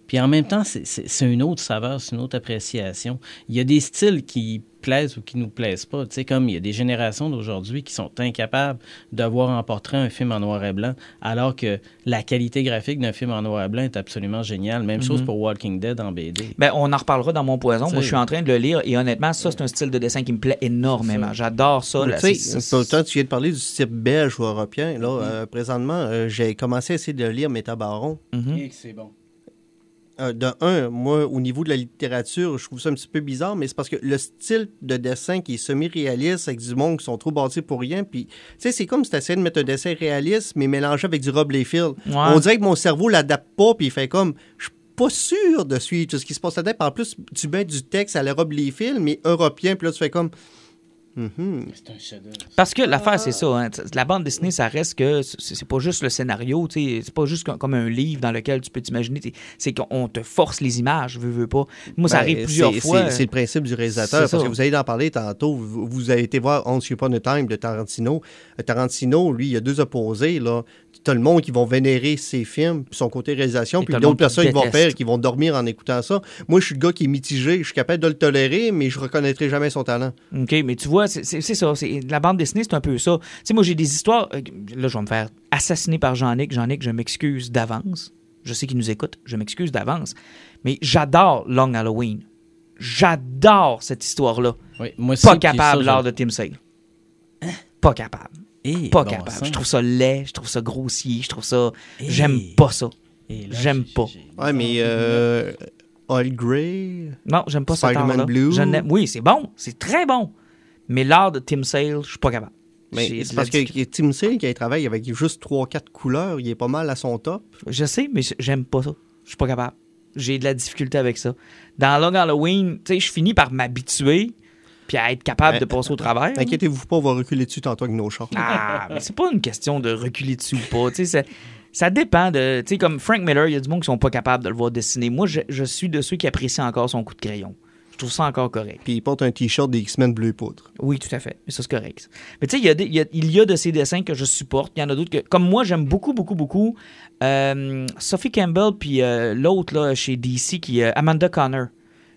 Puis en même temps, c'est- une autre saveur, c'est une autre appréciation. Il y a des styles qui plaisent ou qui nous plaisent pas. Tu sais, comme il y a des générations d'aujourd'hui qui sont incapables de voir en portrait un film en noir et blanc, alors que la qualité graphique d'un film en noir et blanc est absolument géniale. Même chose pour Walking Dead en BD. Ben, on en reparlera dans mon poison. Moi, je suis en train de le lire et honnêtement, ça, c'est un style de dessin qui me plaît énormément. J'adore ça. là. Tu viens de parler du type belge ou européen. Là, Mm-hmm. euh, présentement, euh, j'ai commencé à essayer de lire Métabaron. Mhm. c'est bon. Euh, de un, moi, au niveau de la littérature, je trouve ça un petit peu bizarre, mais c'est parce que le style de dessin qui est semi-réaliste avec du monde qui sont trop bâtis pour rien, puis, tu sais, c'est comme si tu essayais de mettre un dessin réaliste, mais mélangé avec du Rob. Ouais. On dirait que mon cerveau l'adapte pas, puis il fait comme, je suis pas sûr de suivre tout ce qui se passe là-dedans. En plus, tu mets du texte à la Rob Liefeld, mais européen, puis là, tu fais comme, Mhm. C'est un chef-d'œuvre. Parce que l'affaire, c'est ça. hein. La bande dessinée, ça reste que c'est pas juste le scénario, c'est pas juste comme- un livre dans lequel tu peux t'imaginer. C'est qu'on te force les images, veux, veux pas. Moi, ça Ben, arrive plusieurs c'est- fois. C'est c'est le principe du réalisateur. C'est Parce ça. que vous allez en parler tantôt. Vous, vous avez été voir Once Upon a Time de Tarantino. Euh, Tarantino, lui, il y a deux opposés. Là. T'as le monde qui vont vénérer ses films, puis son côté réalisation, puis d'autres personnes qui vont faire, qui vont dormir en écoutant ça. Moi, je suis le gars qui est mitigé. Je suis capable de le tolérer, mais je reconnaîtrai jamais son talent. OK, mais tu vois, c'est ça. c'est- La bande dessinée, c'est un peu ça. Tu sais, moi, j'ai des histoires. euh, Là, je vais me faire assassiner par Jean-Nic. Jean-Nic, je m'excuse d'avance. Je sais qu'il nous écoute. Je m'excuse d'avance. Mais j'adore Long Halloween. J'adore cette histoire-là. Oui, moi aussi, Pas capable ça, de Tim Sale. Pas capable. Pas bon capable. Je trouve ça laid, je trouve ça grossier, je trouve ça. J'aime pas ça. J'aime j'ai- pas. Ouais, mais euh, Oil Grey. Non, j'aime pas cet Spider-Man art-là. Oui, c'est bon, c'est très bon. Mais l'art de Tim Sale, je suis pas capable. Mais c'est parce que. Tim Sale, qui travaille avec juste 3-4 couleurs, il est pas mal à son top. Je sais, mais j'aime pas ça. Je suis pas capable. J'ai de la difficulté avec ça. Dans Long Halloween, tu sais, je finis par m'habituer puis à être capable Ouais. de passer au travers. Inquiétez-vous pas, on va reculer dessus tantôt avec nos chars. Ah, mais c'est pas une question de reculer dessus ou pas. Tu sais, ça, dépend de. Tu sais, comme Frank Miller, il y a du monde qui sont pas capables de le voir dessiner. Moi, je, je suis de ceux qui apprécient encore son coup de crayon. Je trouve ça encore correct. Puis il porte un t-shirt des X-Men bleu poudre. Oui, tout à fait. Mais ça, c'est correct. Mais tu sais, il y, a des- il y a, il y a de ces dessins que je supporte. Il y en a d'autres que. Comme moi, j'aime beaucoup, beaucoup, beaucoup euh, Sophie Campbell, puis euh, l'autre là, chez DC, qui est Amanda Connor.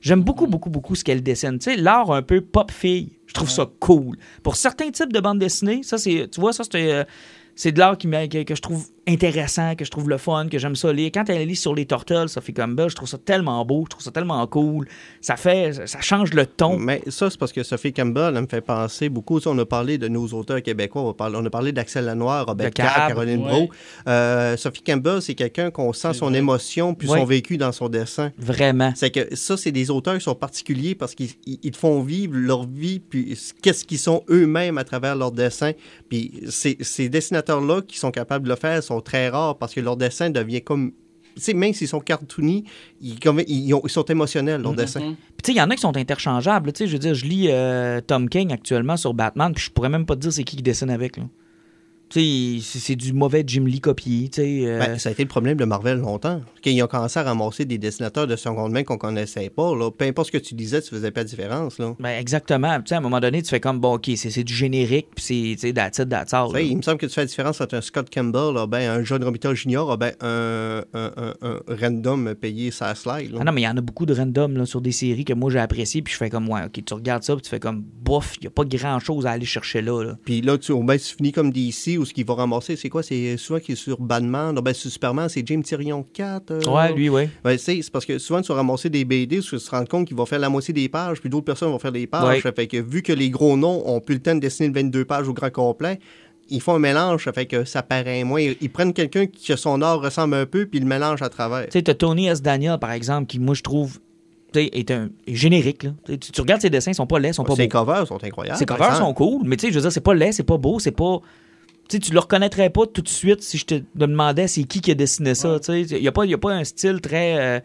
J'aime beaucoup, beaucoup, beaucoup ce qu'elle dessine. Tu sais, l'art un peu pop-fille. Je trouve ça cool. Pour certains types de bandes dessinées, ça, c'est. Tu vois, euh, c'est de l'art qui que, que je trouve intéressant, que je trouve le fun, que j'aime ça lire. Quand elle lit sur les Turtles, Sophie Campbell, je trouve ça tellement beau, je trouve ça tellement cool. Ça fait, ça change le ton. Mais ça, c'est parce que Sophie Campbell, elle me fait penser beaucoup. Tu sais, on a parlé de nos auteurs québécois. On, a parlé d'Axel Lanoir, Robert Cab, Caroline ouais. Bro. Euh, Sophie Campbell, c'est quelqu'un qu'on sent son vrai. émotion puis Ouais. son vécu dans son dessin. Vraiment. C'est que ça, c'est des auteurs qui sont particuliers parce qu'ils ils- font vivre leur vie, puis qu'est-ce qu'ils sont eux-mêmes à travers leur dessin. Puis ces, ces dessinateurs-là qui sont capables de le faire sont très rares parce que leur dessin devient comme... Tu sais, même s'ils sont cartoony, ils, comme- ils ont- ils sont émotionnels, leur dessin. Mhm. Puis, tu sais, il y en a qui sont interchangeables. Tu sais, je veux dire, je lis euh, Tom King actuellement sur Batman, puis je pourrais même pas te dire c'est qui qui dessine avec. Là. C'est- du mauvais Jim Lee copié. Euh, Ben, ça a été le problème de Marvel longtemps. Ils ont commencé à ramasser des dessinateurs de seconde main qu'on connaissait pas, là, peu importe ce que tu disais, tu faisais pas de différence. Là. ben, exactement. Tu sais, à un moment donné, tu fais comme, bon, OK, c'est du générique, puis c'est, that's it, that's all, il me semble que tu fais la différence entre un Scott Campbell, là, ben, un John Romita Jr., ben, un, un- un- un random payé sa slide. là. Ah non, mais il y en a beaucoup de random là, sur des séries que moi j'ai appréciées, puis je fais comme, ouais, OK, tu regardes ça, puis tu fais comme, bof, il n'y a pas grand-chose à aller chercher là. Puis là, tu, moins, tu finis comme DC où ce qu'il va ramasser, c'est quoi? C'est souvent qui est sur Batman. Non, ben, sur Superman, c'est James Tyrion 4. euh, Ouais, lui, oui. Ben, c'est parce que souvent, tu vas ramasser des BD tu te rends compte qu'il va faire la moitié des pages, puis d'autres personnes vont faire des pages. Ouais. Ça fait que vu que les gros noms ont plus le temps de dessiner le 22 pages au grand complet, ils font un mélange, ça fait que ça paraît moins. Ils, prennent quelqu'un qui que son art ressemble un peu, puis ils le mélangent à travers. Tu sais, t'as Tony S. Daniel, par exemple, qui, moi, je trouve, est un est générique. Là. Tu, regardes ses dessins, ils sont pas laids, ils sont pas Ses beaux. covers sont incroyables. Ses covers sont cool, mais tu sais, je veux dire, c'est pas laid, c'est pas beau, c'est pas. Tu sais, tu le reconnaîtrais pas tout de suite si je te demandais c'est qui qui a dessiné ça. Tu sais, il y a pas, y a pas un style très. euh,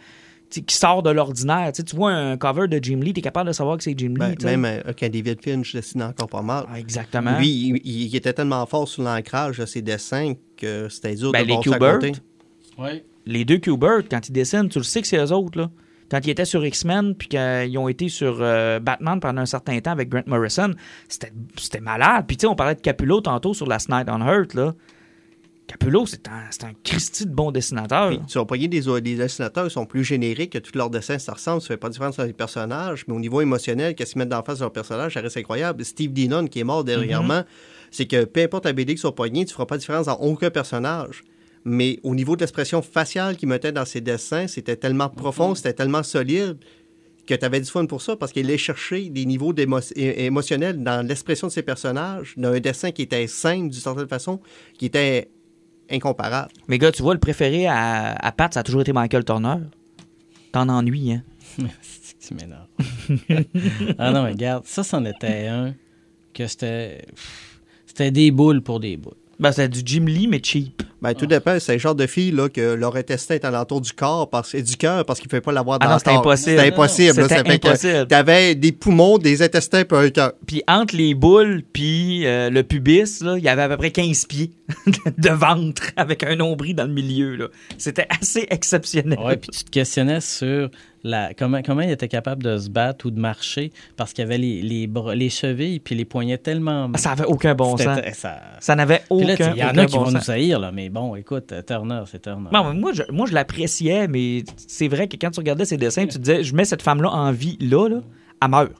tu qui sort de l'ordinaire. Tu tu vois un cover de Jim Lee, t'es capable de savoir que c'est Jim Lee. Ben, tu même euh, quand David Finch dessinait encore pas mal. Ah, exactement. Lui, il, il- il était tellement fort sur l'ancrage de ses dessins que c'était dur Ben, de les côté. Ouais. les deux Kubert, quand ils dessinent, tu le sais que c'est eux autres, là. Quand ils étaient sur X-Men, puis qu'ils ont été sur euh, Batman pendant un certain temps avec Grant Morrison, c'était malade. Puis, tu sais, on parlait de Capullo tantôt sur Last Night on Earth, là. Capullo, c'est un, c'est un Christy de bon dessinateur. Puis, tu vas des, des dessinateurs qui sont plus génériques, que tous leurs dessins, ça ressemble, ça fait pas de différence entre les personnages, mais au niveau émotionnel, qu'est-ce qu'ils mettent d'en face de leur personnage, ça reste incroyable. Steve Denon, qui est mort dernièrement, c'est que peu importe la BD qui soit poignée, tu feras pas de différence dans aucun personnage. Mais au niveau de l'expression faciale qu'il mettait dans ses dessins, c'était tellement profond, c'était tellement solide que tu avais du fun pour ça parce qu'il allait chercher des niveaux émotionnels dans l'expression de ses personnages, dans un dessin qui était simple d'une certaine façon, qui était incomparable. Mais gars, tu vois, le préféré à, à Pat, ça a toujours été Michael Turner. T'en ennuies, hein? C'est que tu m'énerves. ah non, mais regarde, ça, c'en était un que c'était. C'était des boules pour des boules. Ben, c'est du Jim Lee, mais cheap. Ben, tout dépend. C'est le genre de fille là, que leur intestin est alentour du corps parce, et du cœur parce qu'ils ne pouvaient pas l'avoir Ah dans non, le c'était corps. impossible. C'était impossible. là. C'était impossible. T'avais des poumons, des intestins puis un cœur. Puis entre les boules puis euh, le pubis, là, il y avait à peu près 15 pieds de ventre avec un nombril dans le milieu. là. C'était assez exceptionnel. Ouais, puis tu te questionnais sur la, comment, comment il était capable de se battre ou de marcher? Parce qu'il avait les, les, bras- les chevilles puis les poignets tellement. Ça avait aucun bon sens. Ça- Ça n'avait aucun, tu sais, il y en a qui bon vont sens. nous haïr, là, mais bon, écoute, Turner, c'est Turner. Non, moi, je, moi, je l'appréciais, mais c'est vrai que quand tu regardais ses dessins, tu te disais, je mets cette femme-là en vie là, là elle meurt.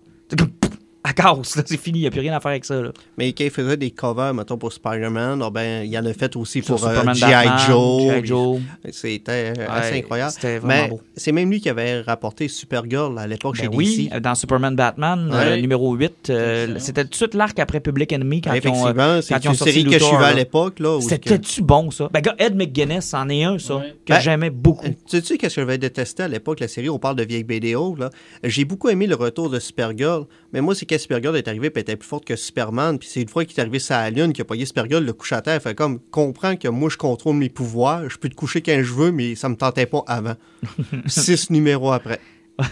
Casse, là, c'est fini, il n'y a plus rien à faire avec ça. Là. Mais quand il faisait des covers, mettons, pour Spider-Man, oh ben, il y en a fait aussi pour euh, G.I. Joe. G.I. Joe. C'était euh, assez incroyable. c'était vraiment Mais beau. c'est même lui qui avait rapporté Supergirl à l'époque Ben chez oui, DC. dans Superman Batman, euh, numéro 8, euh, Excellent. c'était tout de suite l'arc après Public Enemy quand ils ont, Effectivement, euh, c'est une série que je suivais à l'époque. C'était-tu bon, ça? Ben, gars, Ed McGuinness, c'en est un, ça, que Ben, j'aimais beaucoup. Euh, Tu sais qu'est-ce que j'avais détesté à l'époque, la série, on parle de vieilles BDO, là. J'ai beaucoup aimé le retour de Supergirl, mais moi, c'est Supergirl est arrivé, puis était plus forte que Superman, puis c'est une fois qu'il est arrivé sur la Lune, qu'il a payé Supergirl, le couche à terre, fait comme, comprends que moi, je contrôle mes pouvoirs, je peux te coucher quand je veux, mais ça me tentait pas avant. Six numéros après.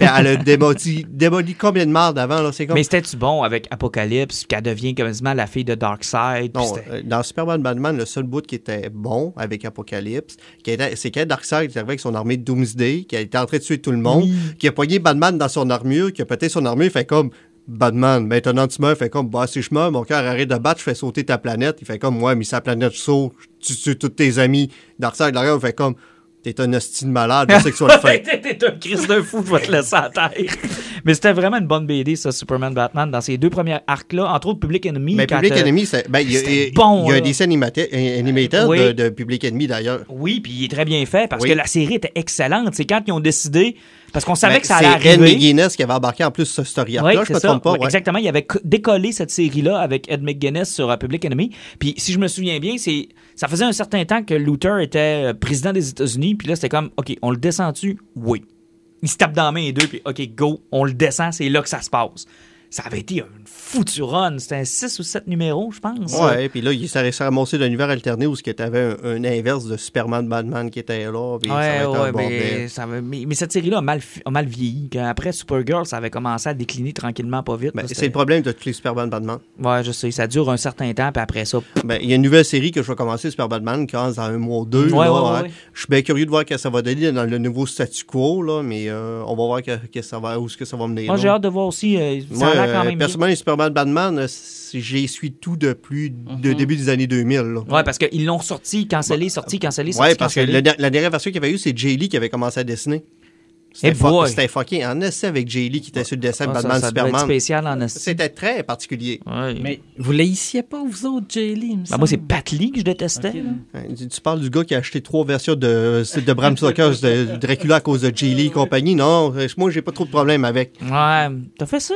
Elle a démoli, démoli combien de marde avant, là, comme... Mais c'était-tu bon avec Apocalypse, qu'elle devient quasiment la fille de Darkseid? Non, euh, dans Superman Batman, le seul bout qui était bon avec Apocalypse, était- c'est quand Darkseid est arrivé avec son armée de Doomsday, qui a été en train de tuer tout le monde, Oui. qui a pogné Batman dans son armure, qui a pété son armure, fait comme Batman, maintenant tu meurs, fait comme bah si je meurs, mon cœur arrête de battre, je fais sauter ta planète, il fait comme ouais, mais sa planète saute, tu tues tous tes amis. Darkseid derrière, il fait comme t'es un hostie de malade, je sais que tu vas le faire. T'es un Christ de fou, je vais te laisser à terre. Mais c'était vraiment une bonne BD, ça, Superman Batman, dans ces deux premiers arcs-là. Entre autres, Public Enemy. Mais quand, Public euh, Enemy, c'est- ben, il y a, c'était il- bon, il y a un dessin animateur animated Oui. de, de Public Enemy d'ailleurs. Oui, puis il est très bien fait parce Oui. que la série était excellente. C'est quand ils ont décidé, parce qu'on savait Ben, que ça allait c'est Ed arriver. McGuinness qui avait embarqué en plus ce story Oui, arc-là, je me ça. trompe pas. Ouais. Exactement. Il avait co- décollé cette série-là avec Ed McGuinness sur euh, Public Enemy. Puis, si je me souviens bien, c'est ça faisait un certain temps que Luther était euh, président des États-Unis. Puis là, c'était comme, OK, on le descend-tu? Oui. Il se tape dans la main les deux, puis OK, go, on le descend, c'est là que ça se passe. Ça avait été une foutue run. C'était un 6 ou 7 numéros, je pense. Ouais, puis là, il s'est réussi à ramasser d'un univers alterné où tu avais un, un inverse de Superman Batman qui était là. Puis ça Ouais, ouais, mais, ça avait- mais, mais cette série-là a mal, a mal vieilli. Après Supergirl, ça avait commencé à décliner tranquillement, pas vite. Ben, c'est le problème de tous les Superman Batman. Ouais, je sais. Ça dure un certain temps, puis après ça, Ben, il y a une nouvelle série que je vais commencer, Super Batman, qui commence dans un mois ou deux. Ouais, là, ouais, hein. ouais. Je suis bien curieux de voir ce que ça va donner dans le nouveau statu quo, là, mais euh, on va voir que, que ça va, où est-ce que ça va mener. moi, j'ai hâte de voir aussi. euh, ça quand euh, même. personnellement, les Superman Batman, euh, j'y suis tout depuis de Mhm. début des années 2000. là. Ouais, parce qu'ils l'ont sorti, cancellé, sorti, cancellé, sorti, Ouais, parce que la, la dernière version qu'il y avait eu, c'est Jay Lee qui avait commencé à dessiner. C'était c'était fucking en essai avec Jay Lee qui était sur le dessin de Ah, Batman ça Superman. spécial en. C'était très particulier. Ouais. Mais vous l'haïssiez pas, vous autres, Jay Lee, Ben, moi, c'est. Pat Lee que je détestais. Tu parles du gars qui a acheté trois versions de, de Bram Stoker de Dracula à cause de Jay Lee et compagnie. Non, euh, moi, j'ai pas trop de problème avec. Ouais, t'as fait ça?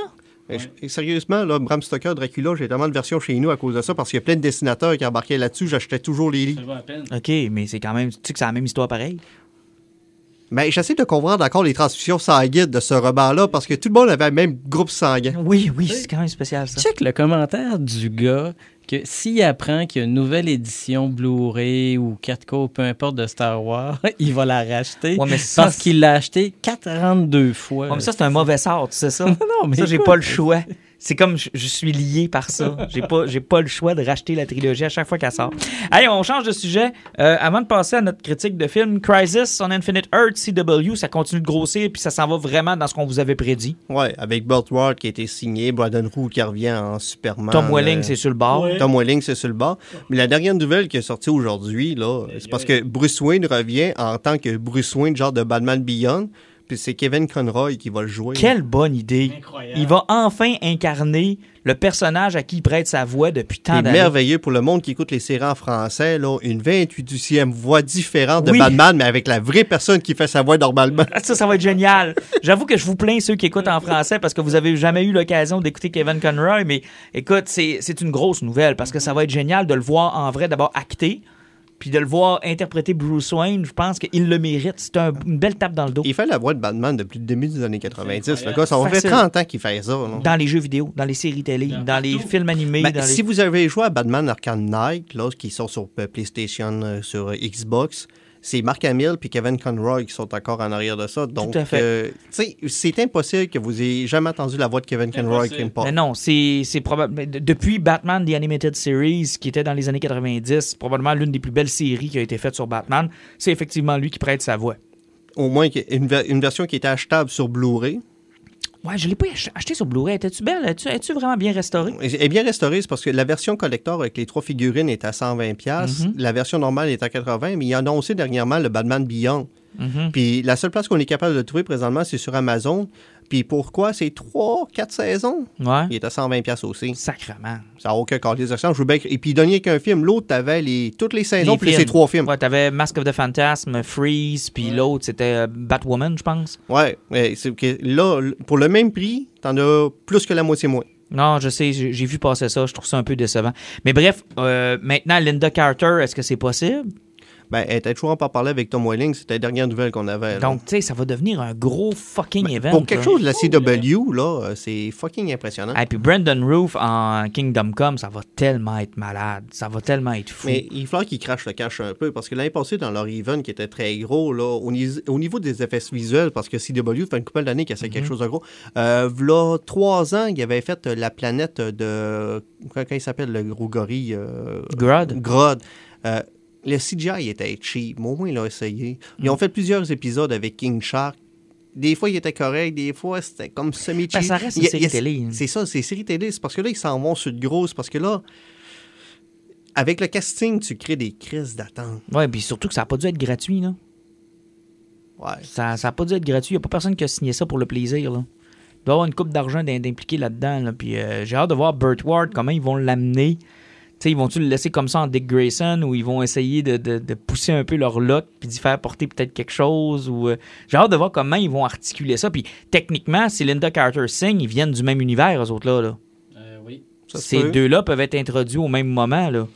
Et sérieusement, là, Bram Stoker, Dracula, j'ai tellement de versions chez nous à cause de ça parce qu'il y a plein de dessinateurs qui embarquaient là-dessus. J'achetais toujours les Ça livres. vaut la peine. OK, mais c'est quand même... Tu sais que c'est la même histoire pareil? Mais j'essaie de comprendre encore les transfusions sanguines de ce roman-là parce que tout le monde avait le même groupe sanguin. Oui, oui, c'est quand même spécial, ça. Check le commentaire du gars que s'il apprend qu'il y a une nouvelle édition Blu-ray ou 4K ou peu importe de Star Wars, il va la racheter Ouais, mais ça, parce qu'il l'a acheté 42 fois. Ouais, mais ça, c'est un mauvais sort, tu sais ça? non, mais ça, j'ai pas le choix. C'est comme je, je suis lié par ça. J'ai pas, j'ai pas le choix de racheter la trilogie à chaque fois qu'elle sort. Allez, on change de sujet. Euh, avant de passer à notre critique de film, Crisis on Infinite Earth, CW, ça continue de grossir puis ça s'en va vraiment dans ce qu'on vous avait prédit. Ouais, avec Burt Ward qui a été signé, Brandon Root qui revient en Superman. Tom Welling, euh, c'est sur le bord. Tom Welling, c'est sur le bas. Mais la dernière nouvelle qui est sortie aujourd'hui, là, c'est parce que Bruce Wayne revient en tant que Bruce Wayne, genre de Batman Beyond. Puis c'est Kevin Conroy qui va le jouer. Quelle bonne idée. Incroyable. Il va enfin incarner le personnage à qui il prête sa voix depuis tant C'est d'années. merveilleux pour le monde qui écoute les séries en français, là, une 28e voix différente de Oui. Batman, mais avec la vraie personne qui fait sa voix normalement. Ah, Ça, ça va être génial. J'avoue que je vous plains ceux qui écoutent en français parce que vous avez jamais eu l'occasion d'écouter Kevin Conroy, mais écoute, c'est c'est une grosse nouvelle parce que ça va être génial de le voir en vrai, d'abord acté, puis de le voir interpréter Bruce Wayne. Je pense qu'il le mérite. C'est un- une belle tape dans le dos. Il fait la voix de Batman depuis le début des années 90. Le gars, ça fait Facile. 30 ans qu'il fait ça. Dans les jeux vidéo, dans les séries télé, dans les films animés. Ben, dans les- Si vous avez joué à Batman Arkham Knight, là, qui sont sur euh, PlayStation, euh, sur euh, Xbox, c'est Mark Hamill puis Kevin Conroy qui sont encore en arrière de ça. Donc, à fait. euh, tu sais, c'est impossible que vous ayez jamais entendu la voix de Kevin Conroy qui. Mais non, c'est c'est probable. de- Depuis Batman The Animated Series, qui était dans les années 90, probablement l'une des plus belles séries qui a été faite sur Batman, c'est effectivement lui qui prête sa voix. Au moins une, une version qui était achetable sur Blu-ray. Ouais, je l'ai pas ach- acheté sur Blu-ray. Étais-tu belle? Es-tu es-tu vraiment bien restaurée? Elle est bien restaurée, c'est parce que la version collector avec les trois figurines est à 120$. pièces. Mhm. La version normale est à 80$, mais ils ont annoncé dernièrement le Batman Beyond. Mhm. Puis la seule place qu'on est capable de le trouver présentement, c'est sur Amazon. Puis pourquoi? C'est 3-4 saisons. Ouais. Il est à 120$ aussi. Sacrement. Ça n'a aucun cas des actions. Je veux bien... Et puis, il donnait qu'un film. L'autre, t'avais les... toutes les saisons, Les puis films. ces trois films. Ouais, t'avais Mask of the Phantasm, Freeze, puis l'autre, c'était euh, Batwoman, je pense. Ouais. mais c'est que là, pour le même prix, t'en as plus que la moitié moins. Non, je sais, j'ai j'ai vu passer ça, je trouve ça un peu décevant. Mais bref, euh, maintenant, Linda Carter, est-ce que c'est possible? Ben, elle était toujours en par parler avec Tom Welling. C'était la dernière nouvelle qu'on avait. là. Donc, tu sais, ça va devenir un gros fucking event. Ben, pour quelque là. chose de la CW, là, euh, c'est fucking impressionnant. Et puis Brandon Roof en Kingdom Come, ça va tellement être malade. Ça va tellement être fou. Mais il falloir qu'ils crachent le cash un peu parce que l'année passée, dans leur event qui était très gros, là, au, ni- au niveau des effets visuels, parce que CW fait une couple d'années qu'il essaie quelque chose de gros, euh, là, trois ans, il avait fait la planète de. Comment il s'appelle le gros gorille euh, Grodd. Grodd. Euh, le CGI était cheap, mais au moins, ils l'ont essayé. Ils ont fait plusieurs épisodes avec King Shark. Des fois, il était correct, des fois, c'était comme semi-cheap. Ben, ça reste une Il a- série il a- télé. hein. C'est ça, c'est série télé. C'est parce que là, ils s'en vont sur de grosses. Parce que là, avec le casting, tu crées des crises d'attente. Ouais, puis surtout que ça n'a pas dû être gratuit, là. Ouais. Ça n'a pas dû être gratuit. Il n'y a pas personne qui a signé ça pour le plaisir, là. Il doit y avoir une coupe d'argent d'im- d'impliquer là-dedans, là. Puis euh, j'ai hâte de voir Burt Ward, comment ils vont l'amener. Tu sais, ils vont-tu le laisser comme ça en Dick Grayson ou ils vont essayer de, de- de pousser un peu leur look puis d'y faire porter peut-être quelque chose ou euh, j'ai hâte de voir comment ils vont articuler ça puis techniquement si Linda Carter signe ils viennent du même univers eux autres là, là. Euh, oui. Ça ces peut. deux-là peuvent être introduits au même moment là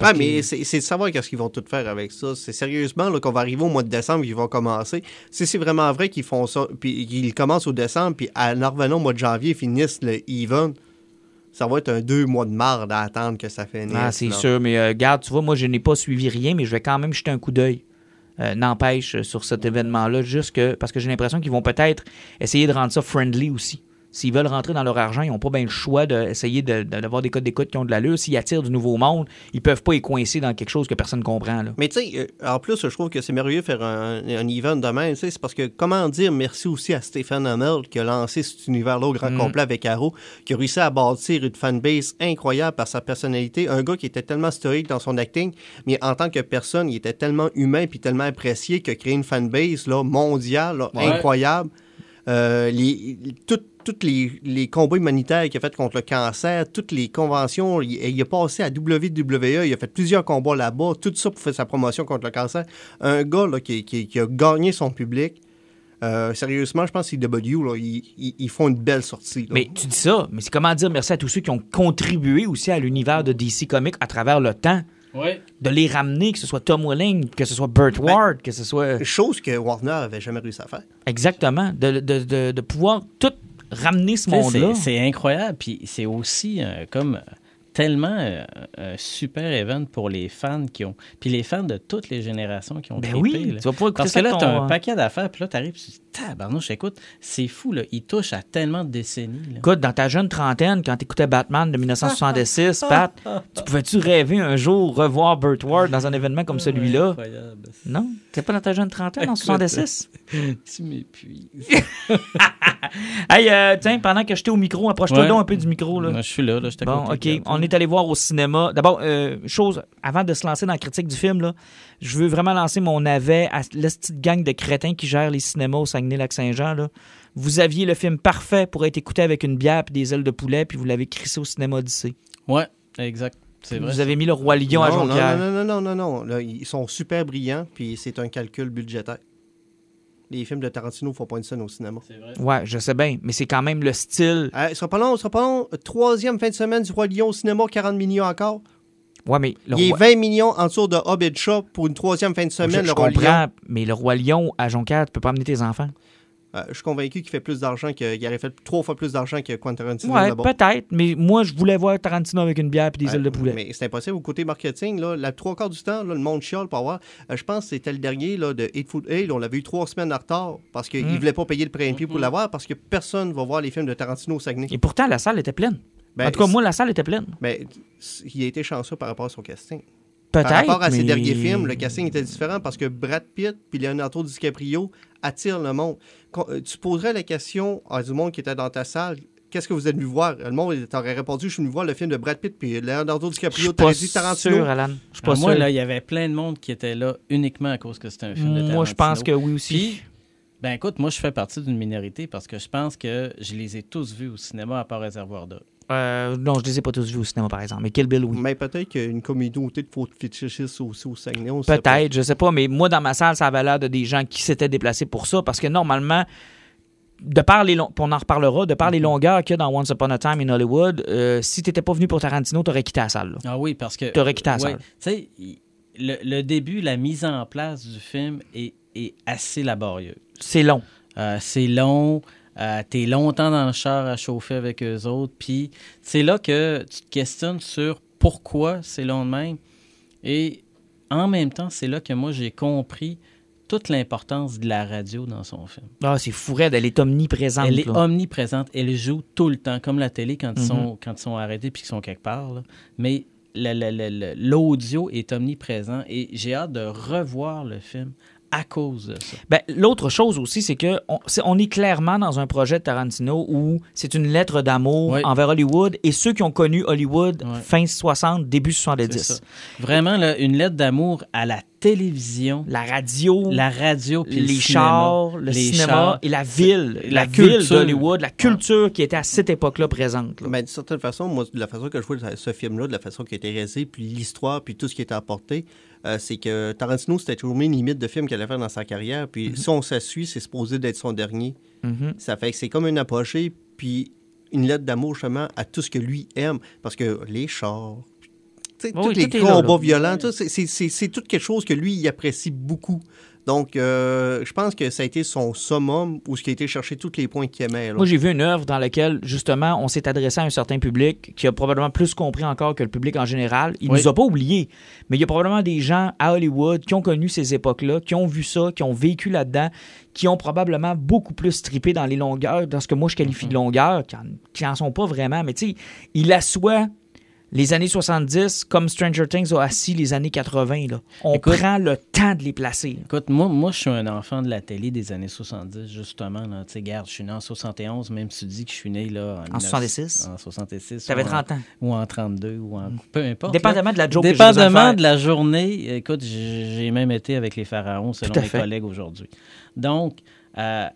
Ah, mais c'est c'est de savoir qu'est-ce qu'ils vont tout faire avec ça. C'est sérieusement là, qu'on va arriver au mois de décembre, ils vont commencer. Si c'est vraiment vrai qu'ils font ça, puis qu'ils commencent au décembre, puis en revenant au mois de janvier, ils finissent le even, ça va être un deux mois de marde à attendre que ça finisse. Ah, c'est sûr, mais euh, regarde, tu vois, moi, je n'ai pas suivi rien, mais je vais quand même jeter un coup d'œil. Euh, N'empêche, euh, sur cet événement-là, juste que, parce que j'ai l'impression qu'ils vont peut-être essayer de rendre ça friendly aussi. S'ils veulent rentrer dans leur argent, ils n'ont pas bien le choix d'essayer de- de- d'avoir des codes d'écoute qui ont de l'allure. S'ils attirent du nouveau monde, ils peuvent pas y coincer dans quelque chose que personne comprend. Là. Mais tu sais, euh, en plus, je trouve que c'est merveilleux de faire un, un event de même. C'est parce que comment dire merci aussi à Stephen Amell qui a lancé cet univers-là au grand Mm. complet avec Arrow, qui a réussi à bâtir une fanbase incroyable par sa personnalité. Un gars qui était tellement stoïque dans son acting, mais en tant que personne, il était tellement humain puis tellement apprécié qu'il a créé une fanbase là, mondiale, là, Ouais. incroyable. Euh, les, tout- toutes les, les combats humanitaires qu'il a fait contre le cancer, toutes les conventions, il, il a passé à WWE, il a fait plusieurs combats là-bas, tout ça pour faire sa promotion contre le cancer. Un gars là, qui, qui- qui a gagné son public. Euh, sérieusement, je pense que CW, là, ils, ils- ils font une belle sortie. là. Mais tu dis ça, mais c'est comment dire merci à tous ceux qui ont contribué aussi à l'univers de DC Comics à travers le temps. Ouais. De les ramener, que ce soit Tom Welling, que ce soit Burt Ben, Ward, que ce soit. Chose que Warner avait jamais réussi à faire. Exactement. De, de, de, de pouvoir tout ramener ce Tu monde-là. C'est incroyable, puis c'est aussi euh, comme euh, tellement euh, un super event pour les fans qui ont. Puis les fans de toutes les générations qui ont Ben trippé, oui, là. tu vas pouvoir écouter Parce que là, avec t'as ton, un euh, paquet d'affaires, puis là, t'arrives, tu te dis, tabarnouche, écoute, c'est fou, là. Il touche à tellement de décennies, là. Écoute, dans ta jeune trentaine, quand tu écoutais Batman de 1966, Pat, tu pouvais-tu rêver un jour revoir Burt Ward dans un événement comme celui-là? Incroyable. Non? T'es pas dans ta jeune trentaine en Écoute. 66? Tu m'épuises. Hey, euh, tiens, pendant que j'étais au micro, approche-toi Ouais. donc un peu du micro. Là. Moi, je suis là, là, je Bon, OK. On est allé voir au cinéma. D'abord, euh, chose, avant de se lancer dans la critique du film, là, je veux vraiment lancer mon avet à la petite gang de crétins qui gèrent les cinémas au Saguenay-Lac-Saint-Jean. Vous aviez le film parfait pour être écouté avec une bière et des ailes de poulet, puis vous l'avez crissé au cinéma Odyssée. Ouais, exact. C'est vrai. Vous avez mis le Roi Lion à non, non, Jonquière. non, non, non, non, non. Là, ils sont super brillants, puis c'est un calcul budgétaire. Les films de Tarantino, faut pas une scène au cinéma. C'est vrai. Ouais, je sais bien, mais c'est quand même le style. Euh, ce sera pas long, ce sera pas long. Troisième fin de semaine du Roi Lion au cinéma, 40 millions encore. Ouais, mais le Il est Roi... 20 millions en dessous de Hobbit Shaw pour une troisième fin de semaine, je le Roi Lion. comprends, mais le Roi Lion à Jonquière, tu peux pas amener tes enfants. Euh, je suis convaincu qu'il fait plus d'argent, que- qu'il aurait fait trois fois plus d'argent que Quentin Tarantino Ouais, peut-être, mais moi, je voulais voir Tarantino avec une bière et des Ouais, ailes de poulet. Mais c'est impossible. Au côté marketing, là, la trois quarts du temps, là, le monde chiale pour avoir. euh, je pense que c'était le dernier là, de Eight Foot. On l'avait eu trois semaines en retard parce qu'ils Mm. ne voulaient pas payer le prix pour l'avoir parce que personne ne va voir les films de Tarantino au Saguenay. Et pourtant, la salle était pleine. Ben, en tout cas, moi, la salle était pleine. Mais c- il a été chanceux par rapport à son casting. Peut-être. Par rapport à ses derniers films, le casting était différent parce que Brad Pitt puis Leonardo DiCaprio attirent le monde. Quand- euh, tu poserais la question à du monde qui était dans ta salle. Qu'est-ce que vous êtes venu voir? Le monde t'aurait répondu, je suis venu voir le film de Brad Pitt puis Leonardo Je DiCaprio. suis T'aurais pas dit Tarantino. sûr, Alan. Je suis pas Ah, moi, sûr. là, il y avait plein de monde qui était là uniquement à cause que c'était un film de moi, je pense Tarantino. que oui aussi. Puis, ben écoute, moi, je fais partie d'une minorité parce que je pense que je les ai tous vus au cinéma à part Réservoir d'Or. Euh, non, je les ai pas tous vus au cinéma, par exemple. Mais Kill Bill, oui. Mais peut-être qu'il y a une communauté de faux fétichistes aussi au Saguenay. Peut-être, je sais pas, mais moi, dans ma salle, ça avait l'air de des gens qui s'étaient déplacés pour ça, parce que normalement, de par les long- on en reparlera, de par les longueurs qu'il y a dans Once Upon a Time in Hollywood, euh, si t'étais pas venu pour Tarantino, t'aurais quitté la salle. là. Ah oui, parce que. T'aurais quitté la ouais, salle. Tu sais, le, le début, la mise en place du film est, est assez laborieuse. C'est long. Euh, c'est long. Euh, T'es longtemps dans le char à chauffer avec eux autres. Puis c'est là que tu te questionnes sur pourquoi c'est long de même. Et en même temps, c'est là que moi j'ai compris toute l'importance de la radio dans son film. Ah, c'est fou raide, elle est omniprésente. Elle est là. omniprésente. Elle joue tout le temps, comme la télé quand ils, Mhm. sont, quand ils sont arrêtés puis qu'ils sont quelque part. là. Mais la- la- la- la- l'audio est omniprésent et j'ai hâte de revoir le film à cause de ça. Ben, L'autre chose aussi, c'est que on, est clairement dans un projet de Tarantino où c'est une lettre d'amour Oui. envers Hollywood et ceux qui ont connu Hollywood fin 60, début C'est 70. ça. Vraiment, là, une lettre d'amour à la télévision, La radio, la radio, puis les chars, le les cinéma chars. et la ville. La La, ville culture. d'Hollywood, la culture qui était à cette époque-là présente. là. Mais d'une certaine façon, moi, de la façon que je vois ce film-là, de la façon qui a été réalisé, puis l'histoire, puis tout ce qui était apporté, euh, c'est que Tarantino, c'était toujours une limite de film qu'il allait faire dans sa carrière. Puis si on s'assuit, c'est supposé d'être son dernier. Mhm. Ça fait que c'est comme une approchée, puis une lettre d'amour justement à tout ce que lui aime. Parce que les chars, Oui, tous les combats violents, c'est tout quelque chose que lui, il apprécie beaucoup. Donc, euh, je pense que ça a été son summum où ce qui a été chercher tous les points qu'il aimait. là. Moi, j'ai vu une œuvre dans laquelle, justement, on s'est adressé à un certain public qui a probablement plus compris encore que le public en général. Il Oui. nous a pas oubliés, mais il y a probablement des gens à Hollywood qui ont connu ces époques-là, qui ont vu ça, qui ont vécu là-dedans, qui ont probablement beaucoup plus trippé dans les longueurs, dans ce que moi je qualifie Mm-hmm. de longueur, qui en, qui en sont pas vraiment. Mais tu sais, il assoit les années 70 comme Stranger Things a assis les années 80. Là. On Écoute- prend le temps de les placer. Écoute, moi, moi, je suis un enfant de la télé des années 70, justement. Tu sais, regarde, je suis né en 71, même si tu dis que je suis né là, en, 1900 66? En 66. T'avais ou en- 30 ans. Ou en 32, ou en... Peu importe. Dépendamment là. de la de Dépendamment de la journée. Écoute, j'ai même été avec les pharaons, selon mes collègues aujourd'hui. Donc, euh,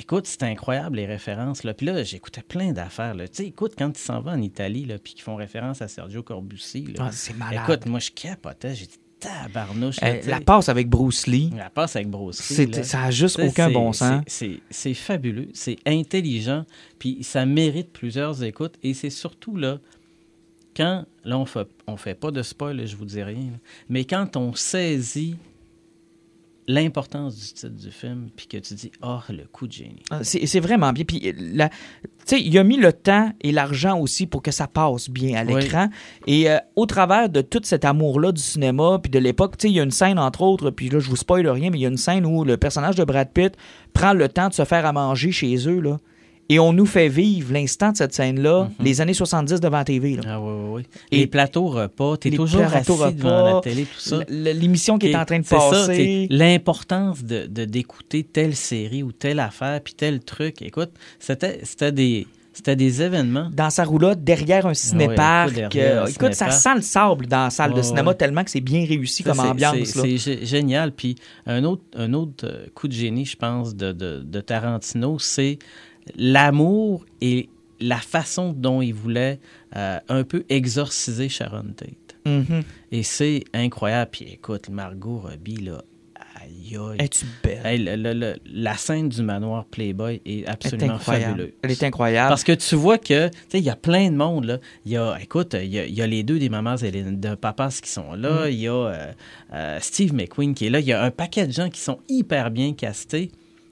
écoute, c'est incroyable les références. Là. Puis là, j'écoutais plein d'affaires. Tu sais, écoute, quand ils s'en vont en Italie, là, puis qu'ils font référence à Sergio Corbucci, là, Ah, c'est malade. écoute, moi, je capotais. J'ai dit, tabarnouche. là, Euh, la passe avec Bruce Lee, La passe avec Bruce Lee, là. ça a juste aucun bon sens. c'est- fabuleux, c'est intelligent, puis ça mérite plusieurs écoutes. Et c'est surtout là, quand, là, on fait, on fait pas de spoil, je vous dis rien, mais quand on saisit l'importance du titre du film, puis que tu dis, oh, le coup de génie. Ah, C'est vraiment bien. Puis, la- tu sais, il a mis le temps et l'argent aussi pour que ça passe bien à Oui. l'écran. Et euh, au travers de tout cet amour-là du cinéma, puis de l'époque, tu sais, il y a une scène, entre autres, puis là, je vous spoil rien, mais il y a une scène où le personnage de Brad Pitt prend le temps de se faire à manger chez eux, là. Et on nous fait vivre l'instant de cette scène-là, les années 70 devant TV. Là. Ah oui, oui, oui. Et- les plateaux repas, t'es Les toujours plateaux assis devant repas, la télé, tout ça. L'émission qui est en train de C'est ça, passer. L'importance de d'écouter telle série ou telle affaire, puis tel truc. Écoute, c'était des, c'était des événements. dans sa roulotte derrière un cinéparc. écoute, derrière Euh, écoute, ça sent le sable dans la salle de cinéma ouais. tellement que c'est bien réussi Ça, comme ambiance. c'est- génial. Puis un autre, un autre euh, coup de génie, je pense, de, de- de Tarantino, c'est l'amour et la façon dont il voulait euh, un peu exorciser Sharon Tate. Mhm. Et c'est incroyable. Puis écoute, Margot Robbie, là, aïe aïe. Es-tu belle? Hey, le- le- le- la scène du manoir Playboy est est absolument incroyable. fabuleuse. Elle est incroyable. Parce que tu vois que, tu sais, il y a plein de monde, là. Il y a, écoute, il y a, il y a les deux des mamans et les- de papas qui sont là. Mm. Il y a euh, euh, Steve McQueen qui est là. Il y a un paquet de gens qui sont hyper bien castés.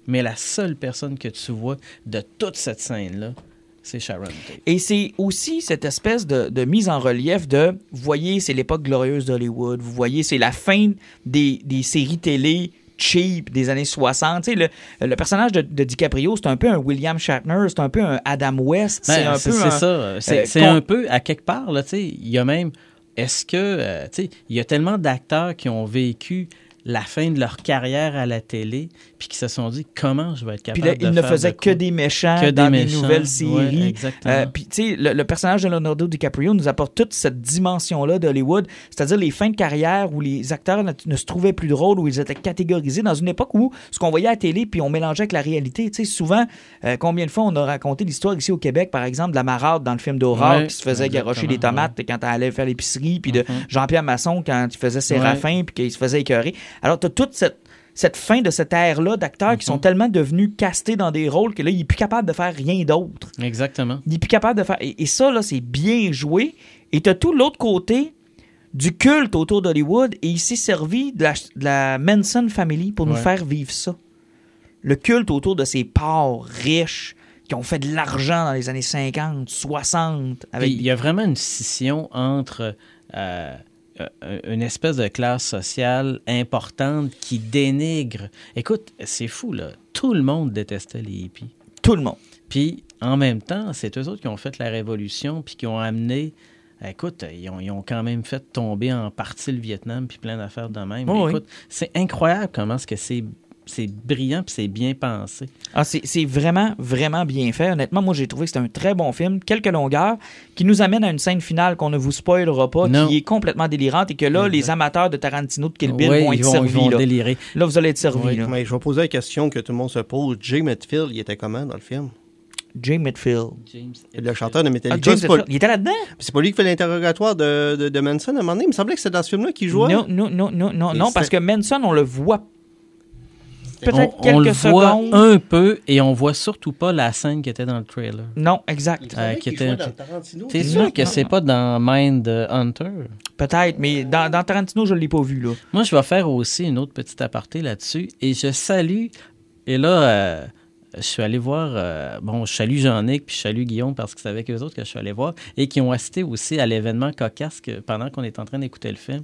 Mais la seule personne que tu vois de toute cette scène-là, c'est Sharon Tate. Et c'est aussi cette espèce de, de mise en relief de, vous voyez, c'est l'époque glorieuse d'Hollywood, vous voyez, c'est la fin des, des séries télé cheap des années 60. Tu sais, le, le personnage de, de DiCaprio, c'est un peu un William Shatner, c'est un peu un Adam West, c'est Ben, un peu un... ça. C'est euh, c'est un peu, à quelque part, là, tu sais, il y a même... Est-ce que, euh, tu sais, il y a tellement d'acteurs qui ont vécu la fin de leur carrière à la télé, puis qui se sont dit, comment je vais être Puis capable là, de il ne de que des méchants Que des dans méchants, les nouvelles séries. Euh, puis, tu sais, le, le personnage de Leonardo DiCaprio nous apporte toute cette dimension-là d'Hollywood, c'est-à-dire les fins de carrière où les acteurs ne, ne se trouvaient plus drôles, où ils étaient catégorisés dans une époque où ce qu'on voyait à la télé, puis on mélangeait avec la réalité. Tu sais, souvent, euh, combien de fois on a raconté l'histoire ici au Québec, par exemple, de la marade dans le film d'horreur Ouais, qui se faisait garrocher des tomates quand elle allait faire l'épicerie, puis de Mhm. Jean-Pierre Masson quand il faisait Séraphin, puis qu'il se faisait écœurer. Alors, tu as toute cette cette fin de cette ère-là d'acteurs qui Mhm. sont tellement devenus castés dans des rôles que là, il est plus capable de faire rien d'autre. Exactement. Il est plus capable de faire. Et, et ça, là, c'est bien joué. Et tu as tout l'autre côté du culte autour d'Hollywood et il s'est servi de la, de la Manson Family pour nous Ouais. faire vivre ça. Le culte autour de ces porcs riches qui ont fait de l'argent dans les années 50, 60. Avec... Il y a vraiment une scission entre euh, une espèce de classe sociale importante qui dénigre. Écoute, c'est fou, là. Tout le monde détestait les hippies. Tout le monde. Puis, en même temps, c'est eux autres qui ont fait la révolution, puis qui ont amené. Écoute, ils ont, ils ont quand même fait tomber en partie le Vietnam, puis plein d'affaires de même. Oh oui. Écoute, c'est incroyable comment est-ce que c'est c'est brillant, puis c'est bien pensé. Ah, c'est c'est vraiment, vraiment bien fait. Honnêtement, moi, j'ai trouvé que c'était un très bon film. Quelques longueurs qui nous amène à une scène finale qu'on ne vous spoilera pas, Non. qui est complètement délirante et que là, les amateurs de Tarantino de Kill Bill Oui, vont ils être vont, ils servis. vont là. délirer. Là, vous allez être servis. Oui, là. mais je vais poser la question que tout le monde se pose. Jay Metfield, il était comment dans le film? Jay Mitfield. James Le chanteur de Ah, Metallica. James c'est pas, Hetfield. Il était là-dedans? c'est pas lui qui fait l'interrogatoire de, de, de Manson à un moment donné? Il me semblait que c'était dans ce film-là qu'il jouait. Non, non, non, non, non, non, parce c'est- que Manson, on le voit peut-être on, quelques on le voit un peu et on voit surtout pas la scène qui était dans le trailer. Non, exact. Euh, qui était- T'es Non, sûr que c'est pas dans Mind Hunter? Peut-être, mais dans, dans Tarantino, je ne l'ai pas vu, là. Moi, je vais faire aussi une autre petite aparté là-dessus. Et je salue. Et là, euh, je suis allé voir. euh, bon, je salue Jean-Nic puis je salue Guillaume parce que c'est avec eux autres que je suis allé voir. Et qui ont assisté aussi à l'événement cocasse que, pendant qu'on est en train d'écouter le film.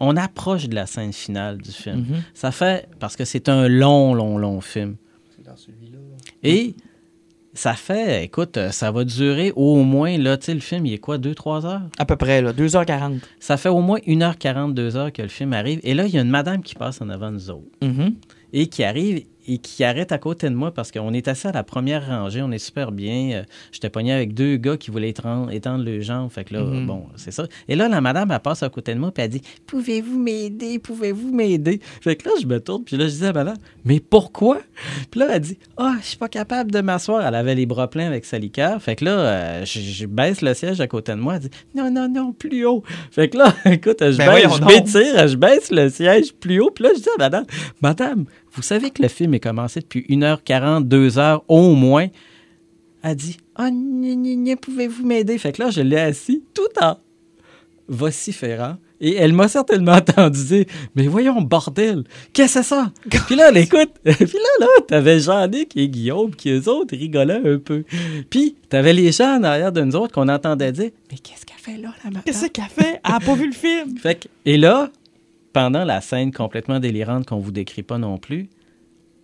On approche de la scène finale du film. Mhm. Ça fait. Parce que c'est un long, long, long film. Et. Ça fait, écoute, euh, ça va durer au moins, là, tu sais, le film, il est quoi, 2-3 heures? À peu près, là. 2h40. Ça fait au moins 1h40, 2 heures que le film arrive. Et là, il y a une madame qui passe en avant de nous autres Mhm. et qui arrive et qui arrête à côté de moi parce qu'on est assis à la première rangée, on est super bien. Euh, J'étais pogné avec deux gars qui voulaient étendre, étendre le jambes. Fait que là, Mhm. bon, c'est ça. Et là, la madame, elle passe à côté de moi puis elle dit Pouvez-vous m'aider? Pouvez-vous m'aider Fait que là, je me tourne puis là, je dis à la madame Mais pourquoi Puis là, elle dit Ah, je suis pas capable de m'asseoir. Elle avait les bras pleins avec sa liqueur. Fait que là, euh, je, je baisse le siège à côté de moi. Elle dit Non, non, non, plus haut. Fait que là, écoute, je, Ben baisse, je m'étire, je baisse le siège plus haut. Puis là, je dis à madame Madame, vous savez que le film est commencé depuis 1h40, 2h au moins. Elle dit Ah, gna, pouvez-vous m'aider Fait que là, je l'ai assis tout en vociférant. Et elle m'a certainement entendu dire Mais voyons, bordel, qu'est-ce que c'est ça Puis là, elle écoute. Puis là, là, t'avais Jean-Nic et Guillaume qui, eux autres, rigolaient un peu. Puis, t'avais les gens en arrière de nous autres qu'on entendait dire Mais qu'est-ce qu'elle fait là, la madame Qu'est-ce qu'elle fait? Elle n'a pas vu le film. fait que- et là, pendant la scène complètement délirante qu'on vous décrit pas non plus,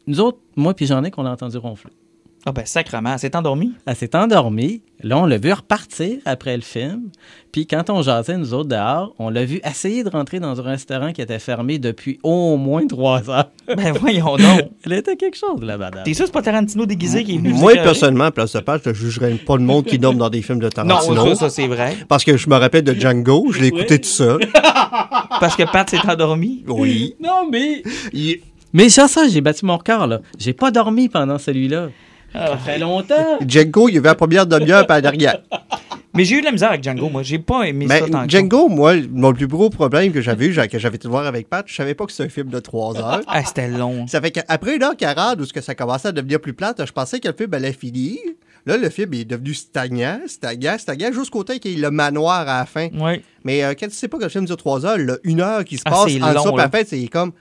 nous autres, moi puis j'en ai qu'on a entendu ronfler. Ah ben, sacrement, elle s'est endormie. Elle s'est endormie. Là, on l'a vu repartir après le film. Puis quand on jasait, nous autres, dehors, on l'a vu essayer de rentrer dans un restaurant qui était fermé depuis au moins trois heures. Ben, voyons donc. Elle était quelque chose, la madame. T'es sûr que c'est pas Tarantino déguisé qui est venu? Moi, écœurer? personnellement, à place de page, je ne jugerais pas le monde qui dorme dans des films de Non, Tarantino. ça, ça, c'est vrai. Parce que je me rappelle de Django, je l'ai écouté tout seul. Parce que Pat s'est endormi. Oui. Non, mais... Il- Mais ça, ça, j'ai battu mon record, là. J'ai pas dormi pendant celui-là. Ah. Ça fait longtemps. Django, il y avait la première demi-heure par derrière. Mais j'ai eu de la misère avec Django, moi. J'ai pas aimé Mais ça tant que Django, moi, mon plus gros problème que j'avais eu, que j'avais été voir avec Pat, je savais pas que c'était un film de 3 heures. ça. Ah, c'était long. Ça fait qu'après 1h40, où ce que ça commençait à devenir plus plate, je pensais que le film allait finir. Là, le film est devenu stagnant, stagnant, stagnant, jusqu'au temps qu'il y ait le manoir à la fin. Oui. Mais euh, quand tu sais pas que le film dure 3 heures, là, une heure qui se Ah, passe en long, là. après, c'est comme.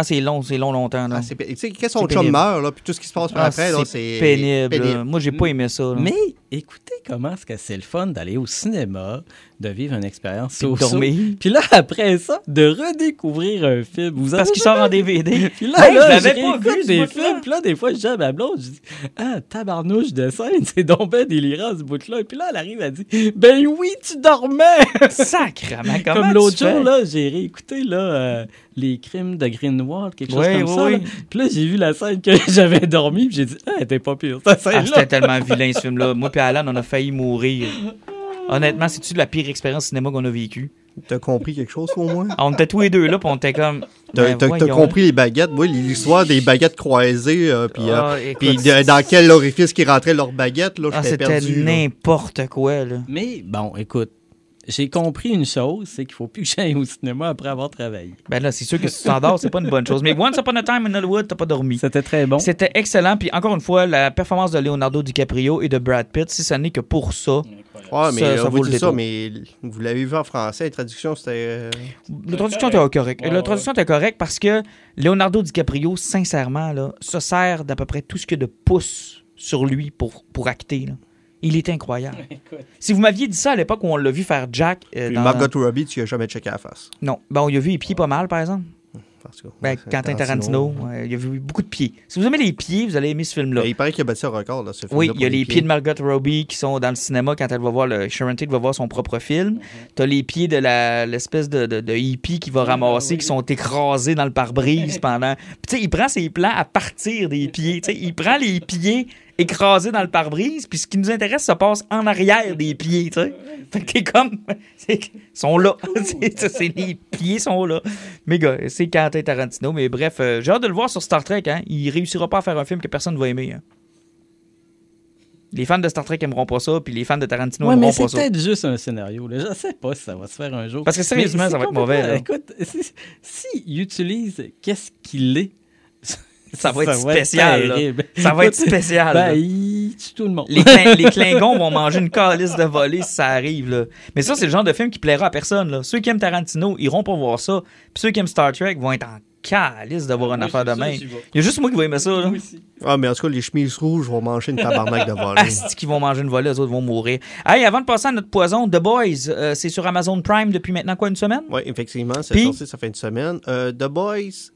Ah, c'est long, c'est long longtemps. Là. Ah, tu sais, quand son chum pénible. meurt, là, puis tout ce qui se passe par Ah, après, là, c'est pénible. là. Moi, j'ai pas aimé ça. là. Mais écoutez comment est-ce que c'est le fun d'aller au cinéma, de vivre une expérience dormir. Puis là, après ça, de redécouvrir un film. Vous Parce qu'il sort en DVD. Puis là, Hey, là, je pas vu, des films. Puis là, des fois, je dis à ma blonde, je dis Ah, tabarnouche de scène, c'est donc ben délirant ce bout-là. Puis là, elle arrive, elle dit Ben oui, tu dormais Sacrement, comment Comme l'autre jour, là, j'ai réécouté là, euh, les crimes de Greenwald, quelque chose Oui, comme oui, ça. oui. là. Puis là, j'ai vu la scène que j'avais dormi, puis j'ai dit Ah, elle était pas pire, cette Ah, c'était tellement vilain, ce film-là. Moi et Alan, on a failli mourir. Honnêtement, c'est-tu la pire expérience cinéma qu'on a vécue? T'as compris quelque chose au moins? On était tous les deux là, puis on était comme... T'as ben, compris les baguettes? Moi, l'histoire des baguettes croisées, euh, puis euh, Ah, écoute, puis de- dans quel orifice qui rentrait leurs baguettes, là, Ah, c'était n'importe quoi, là. Mais bon, écoute, j'ai compris une chose, c'est qu'il faut plus que j'aille au cinéma après avoir travaillé. Ben là, c'est sûr que si tu t'endors, c'est pas une bonne chose. Mais Once Upon a Time in Hollywood, t'as pas dormi. C'était très bon. C'était excellent. Puis encore une fois, la performance de Leonardo DiCaprio et de Brad Pitt, si ce n'est que pour ça, Ouais, mais Ça- euh, ça vous vaut le ça, détour. mais vous l'avez vu en français, la traduction, c'était. euh, La traduction était correcte. Ouais, la traduction était correcte parce que Leonardo DiCaprio, sincèrement, là, se sert d'à peu près tout ce qu'il y a de pouce sur lui pour, pour acter. là. Il est incroyable. si vous m'aviez dit ça à l'époque où on l'a vu faire Jack. euh, Puis dans- Margot Robbie, tu lui as jamais checké la face. Non. Ben, on y a vu les pieds pas mal, par exemple. Ben, Quentin Tarantino, ouais, il y a vu beaucoup de pieds. Si vous aimez les pieds, vous allez aimer ce film-là. Mais Il paraît qu'il a battu un record, là, ce film Oui, il y a les pieds de Margot Robbie qui sont dans le cinéma quand elle va voir le Sharon Tate va voir son propre film. T'as les pieds de la l'espèce de, de, de hippie qui va ramasser, qui sont écrasés dans le pare-brise pendant. Puis tu sais, il prend ses plans à partir des pieds. Tu sais, il prend les pieds écrasés dans le pare-brise, puis ce qui nous intéresse se passe en arrière des pieds. Tu sais, fait que t'es comme, c'est- ils sont là. C'est- ça, c'est les pieds sont là. Mais gars, c'est Quentin Tarantino. Mais bref, euh, j'ai hâte de le voir sur Star Trek. Hein. Il réussira pas à faire un film que personne ne va aimer. hein. Les fans de Star Trek aimeront pas ça, puis les fans de Tarantino Ouais, mais aimeront c'est pas ça. peut-être juste un scénario. Là. Je sais pas si ça va se faire un jour. Parce que sérieusement, Mais ça va c'est être mauvais, là. Écoute, si, si il utilise qu'est-ce qu'il est Ça va être Ça va être spécial. Ça va être spécial. Ben, il tue tout le monde. Les, Clin- les Klingons vont manger une calice de volée si ça arrive. Là. Mais ça, c'est le genre de film qui plaira à personne. Là. Ceux qui aiment Tarantino iront pas voir ça. Puis ceux qui aiment Star Trek vont être en calice de voir une affaire de même. Il y a juste moi qui vais aimer ça. Là. Ah, mais en tout cas, les chemises rouges vont manger une tabarnak de volée. Asti qui vont manger une volée, les autres vont mourir. Hey, avant de passer à notre poison, The Boys, euh, c'est sur Amazon Prime depuis maintenant quoi, une semaine? Oui, effectivement, c'est sorti, ça fait une semaine. Euh, The Boys,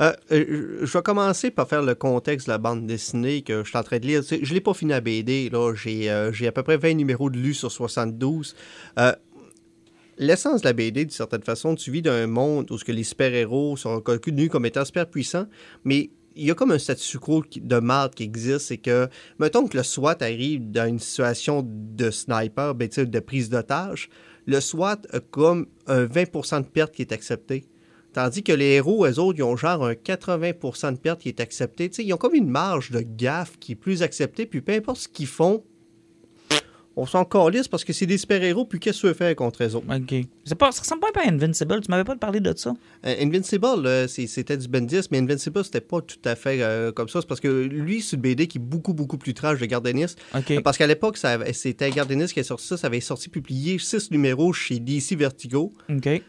euh, euh, je vais commencer par faire le contexte de la bande dessinée que je suis en train de lire. Je ne l'ai pas fini à BD, euh, j'ai à peu près 20 numéros de lus sur 72. Euh, L'essence de la BD, d'une certaine façon, tu vis dans un monde où ce que les super-héros sont reconnus comme étant super puissants, mais il y a comme un statu quo de marde qui existe, c'est que, mettons que le SWAT arrive dans une situation de sniper, ben, de prise d'otage, le SWAT a comme un 20% de perte qui est accepté. Tandis que les héros, eux autres, ils ont genre un 80% de perte qui est accepté. Ils ont comme une marge de gaffe qui est plus acceptée, puis peu importe ce qu'ils font, on s'en calisse parce que c'est des super-héros, puis qu'est-ce que tu veux faire contre eux autres? OK. Pas, ça ressemble pas à Invincible. Tu m'avais pas parlé de ça? Euh, Invincible, euh, c'était du Bendis, mais Invincible, c'était pas tout à fait euh, comme ça. C'est parce que lui, c'est une BD qui est beaucoup, beaucoup plus trash de Gardenis. Parce qu'à l'époque, c'était Gardenis qui a sorti ça. Ça avait sorti publié six numéros chez DC Vertigo. OK.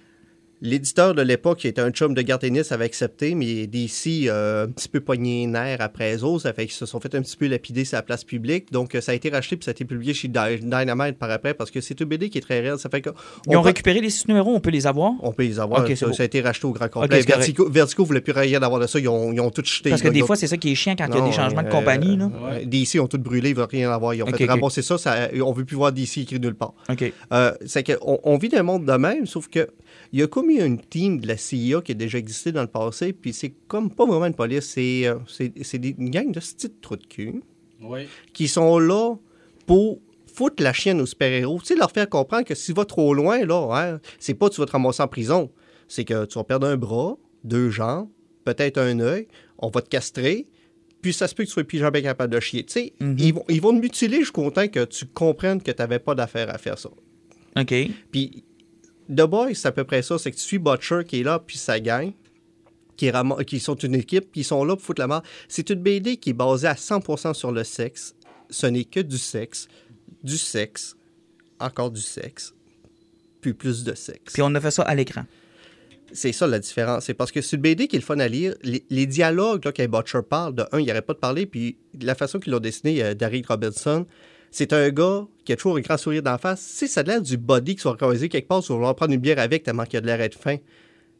L'éditeur de l'époque, qui était un chum de Gardenis, avait accepté, mais DC, euh, un petit peu pogné après eux autres. Ça fait qu'ils se sont fait un petit peu lapider sur la place publique. Donc, euh, ça a été racheté puis ça a été publié chez Dy- Dynamite par après parce que c'est une BD qui est très réelle. Ça fait que. Ils ont peut- récupéré les six numéros, on peut les avoir? on peut les avoir. Ça, a été racheté au grand complet. Ok, c'est correct. Vertigo, Vertigo voulait plus rien avoir de ça. Ils ont, ils ont tout jeté. Parce que des ont- fois, c'est ça qui est chiant quand il y a des changements de euh, compagnie. Là. DC ont tout brûlé, ils veulent rien avoir. Ils ont fait ramasser ça, ça, on veut plus voir DC écrit nulle part. OK. Euh, c'est qu'on on vit dans un monde de même, sauf que il y a comme eu une team de la CIA qui a déjà existé dans le passé, puis c'est comme pas vraiment une police, c'est euh, c'est c'est des- une gang de petites trous de cul Oui. qui sont là pour foutre la chienne aux super-héros. Tu sais, leur faire comprendre que si tu vas trop loin, là, hein, c'est pas que tu vas te ramasser en prison. C'est que tu vas perdre un bras, deux jambes, peut-être un œil, on va te castrer, puis ça se peut que tu sois plus jamais capable de chier. Tu sais, Mhm. ils, vont, ils vont te mutiler jusqu'au temps que tu comprennes que tu n'avais pas d'affaire à faire ça. OK. Puis The Boys, c'est à peu près ça. C'est que tu suis Butcher qui est là, puis sa gang, qui, ram- qui sont une équipe, qui sont là pour foutre la mort. C'est une BD qui est basée à 100% sur le sexe. Ce n'est que du sexe, du sexe, encore du sexe, puis plus de sexe. Puis on a fait ça à l'écran. C'est ça la différence. C'est parce que c'est une BD qui est le fun à lire. Les, les dialogues là, que Butcher parle, de un, il n'arrête pas de parler, puis la façon qu'ils l'ont dessiné, euh, Derek Robinson, c'est un gars qui a toujours un grand sourire d'en face. Si ça a l'air du body qui soit croisé quelque part, tu vas vouloir prendre une bière avec tellement qu'il a de l'air d'être fin.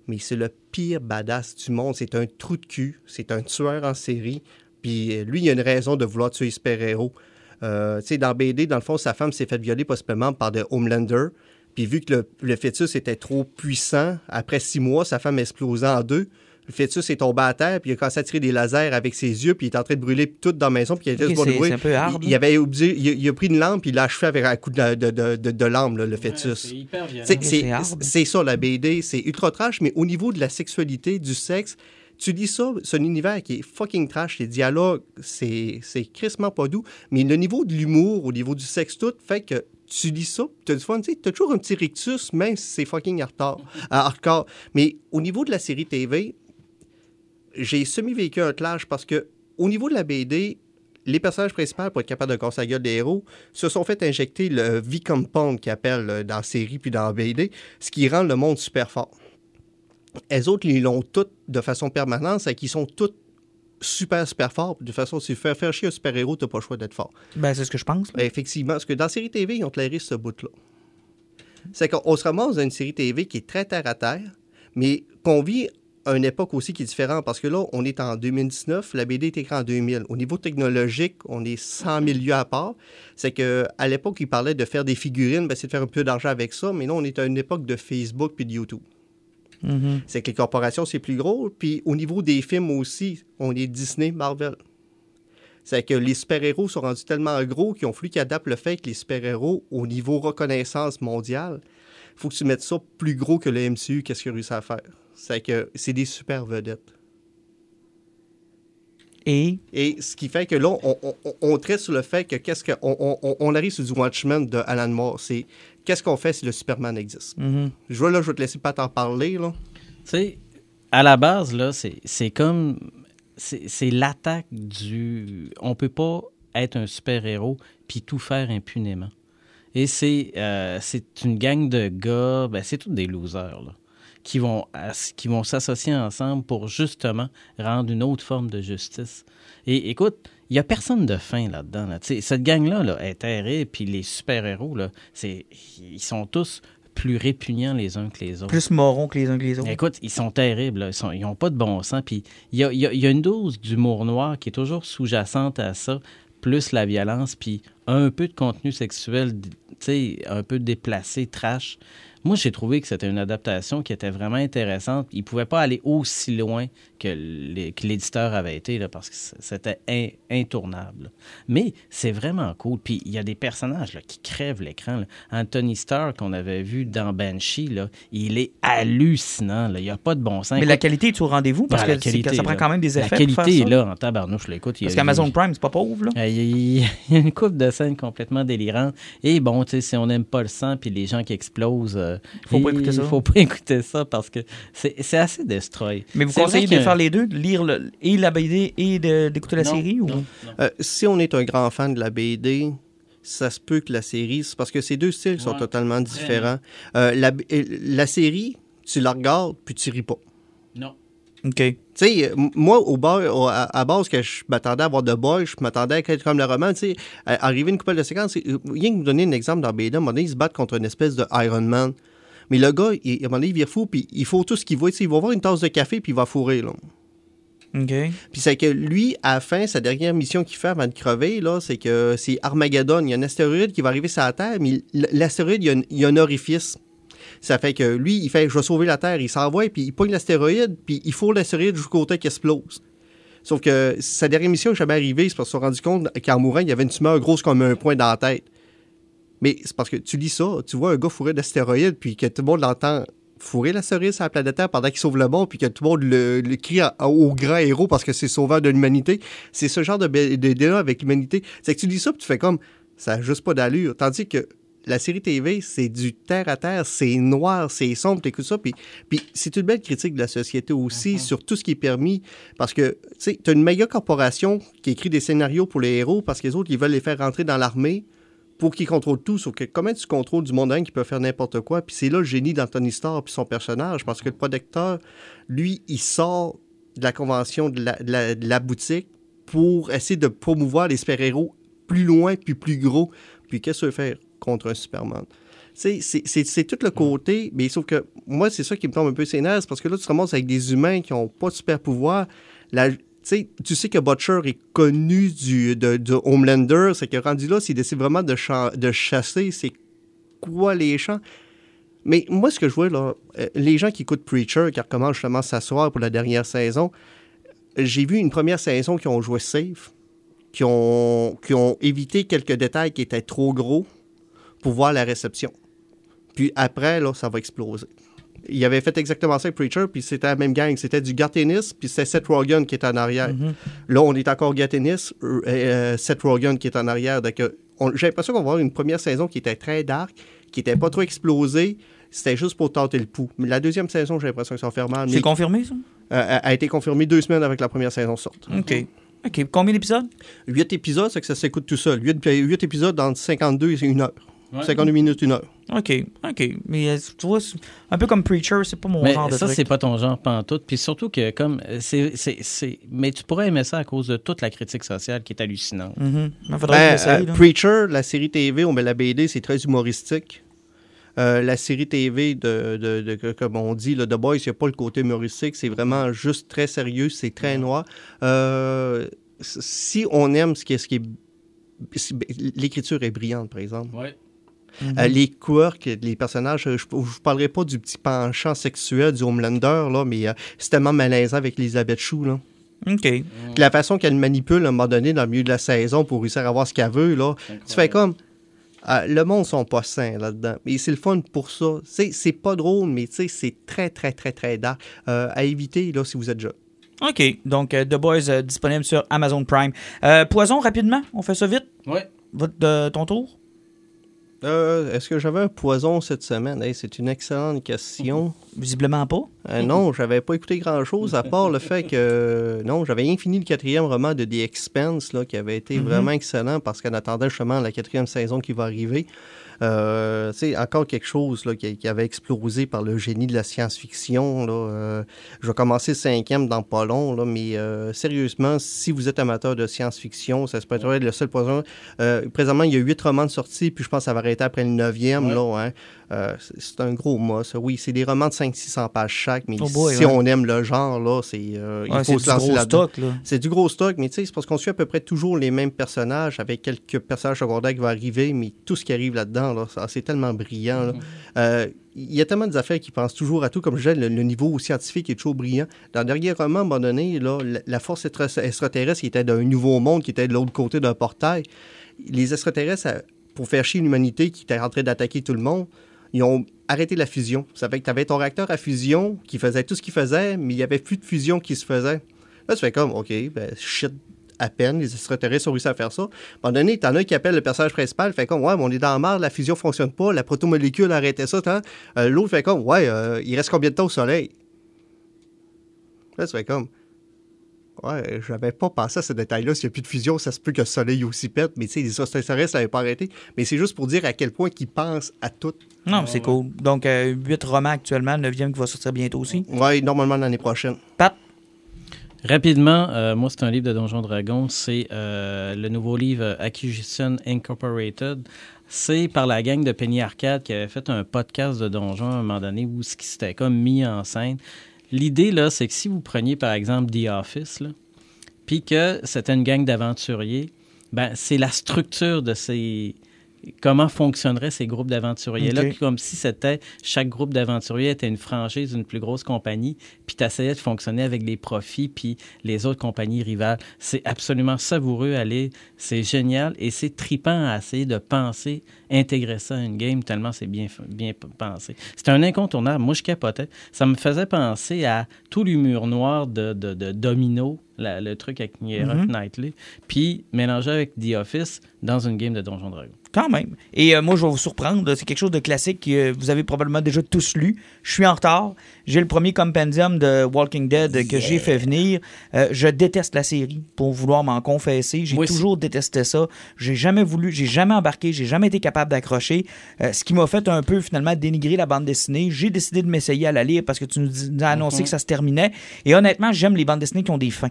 Mais c'est le pire badass du monde. C'est un trou de cul. C'est un tueur en série. Puis euh, lui, il a une raison de vouloir tuer les super-héros. Euh, tu sais, dans BD, dans le fond, sa femme s'est faite violer possiblement par des Homelander. Puis vu que le, le fœtus était trop puissant, après six mois, sa femme explosait en deux. Le fœtus est tombé à terre, puis il a commencé à tirer des lasers avec ses yeux, puis il est en train de brûler tout dans la maison, puis il a Ok, juste c'est un peu hard, Il, il avait il, a- il a pris une lampe, puis il l'a achevé avec un coup de, de, de, de- de lampe, là, le fœtus. C'est ça, la BD. C'est ultra trash, mais au niveau de la sexualité, du sexe, tu dis ça, c'est un univers qui est fucking trash. Les dialogues, c'est c'est crissement pas doux. Mais le niveau de l'humour, au niveau du sexe, tout, fait que tu lis ça, tu as du fun. Tu as toujours un petit rictus, même si c'est fucking hardcore. hardcore. Mais au niveau de la série TV, j'ai semi-vécu un clash parce que au niveau de la BD, les personnages principaux, pour être capables de casser la gueule des héros, se sont fait injecter le V-Compound qu'ils appellent euh, dans la série puis dans la BD, ce qui rend le monde super fort. Les autres, ils l'ont toutes de façon permanente, c'est qu'ils sont tous super, super forts. De façon, si tu fais faire chier un super-héros, t'as pas le choix d'être fort. Ben, c'est ce que je pense. Ben, effectivement, parce que dans la série TV, ils ont clairé ce bout-là. C'est qu'on se ramasse dans une série TV qui est très terre-à-terre, mais qu'on vit à une époque aussi qui est différente, parce que là, on est en 2019, la BD est écrite en 2000. Au niveau technologique, on est 100 000 lieues à part. C'est qu'à l'époque, ils parlaient de faire des figurines, ben, c'est de faire un peu d'argent avec ça, mais là, on est à une époque de Facebook puis de YouTube. Mhm. C'est que les corporations, c'est plus gros. Puis au niveau des films aussi, on est Disney, Marvel. C'est que les super-héros sont rendus tellement gros qu'ils ont fallu qu'ils adaptent le fait que les super-héros, au niveau reconnaissance mondiale, il faut que tu mettes ça plus gros que le MCU, qu'est-ce qu'il a réussi à faire? C'est que c'est des super vedettes. Et? Et ce qui fait que là, on, on- on- traite sur le fait que qu'est-ce que. On, on- on arrive sur du Watchmen de Alan Moore. C'est qu'est-ce qu'on fait si le Superman existe? mhm. Je vois là, je vais te laisser pas t'en parler. Tu sais, à la base, là, c'est comme c'est l'attaque du. On peut pas être un super-héros puis tout faire impunément. Et c'est euh, une gang de gars, ben, c'est tous des losers, là, qui vont, qui vont s'associer ensemble pour justement rendre une autre forme de justice. Et écoute, il n'y a personne de fin là-dedans. Là. Cette gang-là là, est terrible, puis les super-héros, ils sont tous plus répugnants les uns que les autres. Plus morons que les uns que les autres. Écoute, ils sont terribles. là. Ils n'ont pas de bon sens. Puis il y a, y a- y a une dose d'humour noir qui est toujours sous-jacente à ça, plus la violence, puis un peu de contenu sexuel, un peu déplacé, trash. Moi, j'ai trouvé que c'était une adaptation qui était vraiment intéressante. Il ne pouvait pas aller aussi loin que l'éditeur avait été, là, parce que c'était in- intournable. Mais c'est vraiment cool. Puis il y a des personnages là, qui crèvent l'écran. Anthony Starr, qu'on avait vu dans Banshee, là, il est hallucinant. Il n'y a pas de bon sens. Mais la qualité est au rendez-vous parce la que ça prend quand même des La effets. faire qualité est là en tabarnouche. Écoute, il Parce qu'Amazon Prime, c'est pas pauvre, là. Il y, a- il y a une coupe de scènes complètement délirantes. Et bon, tu sais, si on n'aime pas le sang puis les gens qui explosent, euh, Faut pas il écouter ça. faut pas écouter ça parce que c'est assez destroy. Mais vous conseillez de qu'il y a- faire les deux, de lire le- et la BD et d'écouter la Non, série? Ou... non, non. Euh, si on est un grand fan de la BD, ça se peut que la série, c'est parce que ces deux styles sont totalement différents. Euh, la, euh, la série, tu la regardes, puis tu ris pas. Non. OK. Tu sais, moi, au bar, au- à, à base, que je m'attendais à voir de boy, je m'attendais à être comme le roman, tu sais, arriver une couple de séquences. Rien que vous donner un exemple dans BD, à un moment donné, ils se battent contre une espèce de Iron Man. Mais le gars, il, à un moment donné, il vire fou, puis il faut tout ce qu'il voit. Il va voir une tasse de café, puis il va fourrer, là. OK. Puis c'est que lui, à la fin, sa dernière mission qu'il fait avant de crever, là, c'est que c'est Armageddon. Il y a un astéroïde qui va arriver sur la Terre, mais l'astéroïde, il y a un- il y, a un orifice. Ça fait que lui, il fait « Je vais sauver la Terre ». Il s'envoie, puis il pogne l'astéroïde, puis il faut l'astéroïde jusqu'au côté qui explose. Sauf que sa dernière mission n'est jamais arrivée, c'est parce qu'ils se sont rendu compte qu'en mourant, il y avait une tumeur grosse comme un point dans la tête. Mais c'est parce que tu lis ça, tu vois un gars fourré d'astéroïde, puis que tout le monde l'entend fourrer l'astéroïde sur la planète Terre pendant qu'il sauve le monde, puis que tout le monde le, le crie à- au grand héros parce que c'est sauveur de l'humanité. C'est ce genre de, de, débat avec l'humanité. C'est que tu lis ça, puis tu fais comme, ça n'a juste pas d'allure. Tandis que la série TV, c'est du terre à terre, c'est noir, c'est sombre, t'écoutes ça, puis, puis c'est une belle critique de la société aussi sur tout ce qui est permis, parce que, tu sais, t'as une méga corporation qui écrit des scénarios pour les héros parce que les autres, ils veulent les faire rentrer dans l'armée pour qu'ils contrôlent tout. Sauf que comment tu contrôles du monde qui peut faire n'importe quoi? Puis c'est là le génie d'Anthony Starr puis son personnage, parce que le producteur, lui, il sort de la convention de la, boutique pour essayer de promouvoir les super-héros plus loin puis plus gros. Puis qu'est-ce veux faire contre un Superman? C'est tout le côté, mais sauf que moi, c'est ça qui me tombe un peu ses parce que là, tu te ramasses avec des humains qui n'ont pas de super pouvoir. Tu sais que Butcher est connu du, de, de Homelander, c'est que rendu là, s'il décide vraiment de, de chasser, c'est quoi les champs? Mais moi, ce que je vois, là, euh, les gens qui écoutent Preacher, qui recommencent justement s'asseoir pour la dernière saison, j'ai vu une première saison qui ont joué safe, qui ont, qui ont évité quelques détails qui étaient trop gros pour voir la réception. Puis après, là, ça va exploser. Il avait fait exactement ça avec Preacher, puis c'était la même gang. C'était du Garth Ennis, puis c'était Seth Rogen qui était en arrière. Là, on est encore Garth Ennis, euh, euh, Seth Rogen qui est en arrière. Donc, euh, j'ai l'impression qu'on va avoir une première saison qui était très dark, qui était pas trop explosée. C'était juste pour tenter le pouls. Mais la deuxième saison, j'ai l'impression que ça va faire mal. C'est confirmé, ça? euh, a été confirmée deux semaines avec la première saison sorte. OK. OK. Combien d'épisodes? Huit épisodes, c'est que ça s'écoute tout seul. Huit, huit épisodes entre 52 et une heure. 52 minutes, une heure. OK. OK. Mais euh, tu vois, un peu comme Preacher, c'est pas mon Mais genre de ça, truc. c'est pas ton genre pantoute. Puis surtout que, comme, c'est, c'est, c'est- Mais tu pourrais aimer ça à cause de toute la critique sociale qui est hallucinante. Mhm. Faudrait Ben, euh. Preacher, la série TV, on met la BD, c'est très humoristique. Euh, la série TV, de, de- comme on dit, le The Boys, il n'y a pas le côté humoristique, c'est vraiment juste très sérieux, c'est très noir. Euh, si on aime ce qui est... Ce qui est si- L'écriture est brillante, par exemple. Mhm. Euh, les quirks, les personnages, je ne vous parlerai pas du petit penchant sexuel du Homelander, là, mais euh, c'est tellement malaisant avec Elisabeth Chou. Là. OK. Puis la façon qu'elle manipule à un moment donné dans le milieu de la saison pour réussir à avoir ce qu'elle veut, là, tu fais comme. le monde sont pas sains là-dedans. Mais c'est le fun pour ça. C'est, c'est pas drôle, mais tu sais, c'est très, très, très, très dark. Euh, à éviter là, si vous êtes jeune. OK. Donc, euh, The Boys euh, disponible sur Amazon Prime. Euh, Poison, rapidement. On fait ça vite? Ouais. Votre, de- ton tour? Euh, Est-ce que j'avais un poison cette semaine? Hey, c'est une excellente question. Visiblement pas. Euh, non, j'avais pas écouté grand-chose, à part le fait que... Non, j'avais rien fini le quatrième roman de The Expense, là, qui avait été vraiment excellent, parce qu'en attendant justement la quatrième saison qui va arriver, euh, tu sais, encore quelque chose là, qui, qui avait explosé par le génie de la science-fiction. Euh, je vais commencer le cinquième dans pas long, là, mais euh, sérieusement, si vous êtes amateur de science-fiction, ça se peut être le seul poison. Euh, présentement, il y a huit romans de sortie, puis je pense que ça va arrêter après le neuvième. Là, hein. Euh, c'est- c'est un gros ça. Oui, c'est des romans de 500-600 pages chaque, mais Oh boy, si ouais. on aime le genre, là, c'est, euh, Ouais, il c'est faut du se lancer gros là-dedans. C'est du gros stock, mais tu sais, c'est parce qu'on suit à peu près toujours les mêmes personnages, avec quelques personnages secondaires qui vont arriver, mais tout ce qui arrive là-dedans, là, c'est tellement brillant. là. Euh, Il y a tellement d'affaires qui pensent toujours à tout, comme je disais, le, le niveau scientifique est toujours brillant. Dans le dernier roman, à un moment donné, là, la, la force extra- extraterrestre qui était d'un nouveau monde, qui était de l'autre côté d'un portail, les extraterrestres, pour faire chier l'humanité qui était en train d'attaquer tout le monde, ils ont arrêté la fusion. Ça fait que tu avais ton réacteur à fusion qui faisait tout ce qu'il faisait, mais il n'y avait plus de fusion qui se faisait. Là, tu fais comme, OK, ben, shit, à peine, les extraterrestres ont réussi à faire ça. À un moment donné, t'en as un qui appelle le personnage principal, fait comme, ouais, mais on est dans la merde, la fusion fonctionne pas, la protomolécule a arrêté ça. Euh, L'autre fait comme, ouais, euh, il reste combien de temps au soleil? Là, tu fais comme, ouais, j'avais pas pensé à ce détail-là. S'il n'y a plus de fusion, ça se peut que le soleil aussi pète, mais tu sais, les extraterrestres n'avaient pas arrêté. Mais c'est juste pour dire à quel point ils pensent à tout. Non, mais c'est cool. Donc, euh, huit romans actuellement, le neuvième qui va sortir bientôt aussi. Ouais, normalement l'année prochaine. Pat, Rapidement, euh, moi, c'est un livre de Donjon Dragon. C'est euh, le nouveau livre euh, Acquisition Incorporated. C'est par la gang de Penny Arcade qui avait fait un podcast de Donjon à un moment donné où ce qui s'était comme mis en scène. L'idée, là, c'est que si vous preniez, par exemple, The Office, puis que c'était une gang d'aventuriers, ben, c'est la structure de ces... Comment fonctionneraient ces groupes d'aventuriers-là, comme si c'était chaque groupe d'aventuriers était une franchise d'une plus grosse compagnie, puis tu essayais de fonctionner avec les profits, puis les autres compagnies rivales. C'est absolument savoureux à lire, c'est génial, et c'est tripant à essayer de penser, intégrer ça à une game, tellement c'est bien, pensé. C'est un incontournable. Moi, je capotais. Ça me faisait penser à tout l'humour noir de, de, de Domino, la- le truc avec Mhm. Knightley, puis mélangé avec The Office dans une game de Donjon Dragon. Quand même. Et euh, moi, je vais vous surprendre. C'est quelque chose de classique que vous avez probablement déjà tous lu. Je suis en retard. J'ai le premier compendium de Walking Dead que j'ai fait venir. Euh, je déteste la série, pour vouloir m'en confesser. J'ai toujours détesté ça. J'ai jamais voulu, j'ai jamais embarqué, j'ai jamais été capable d'accrocher. Euh, ce qui m'a fait un peu finalement dénigrer la bande dessinée. J'ai décidé de m'essayer à la lire parce que tu nous as annoncé que ça se terminait. Et honnêtement, j'aime les bandes dessinées qui ont des fins.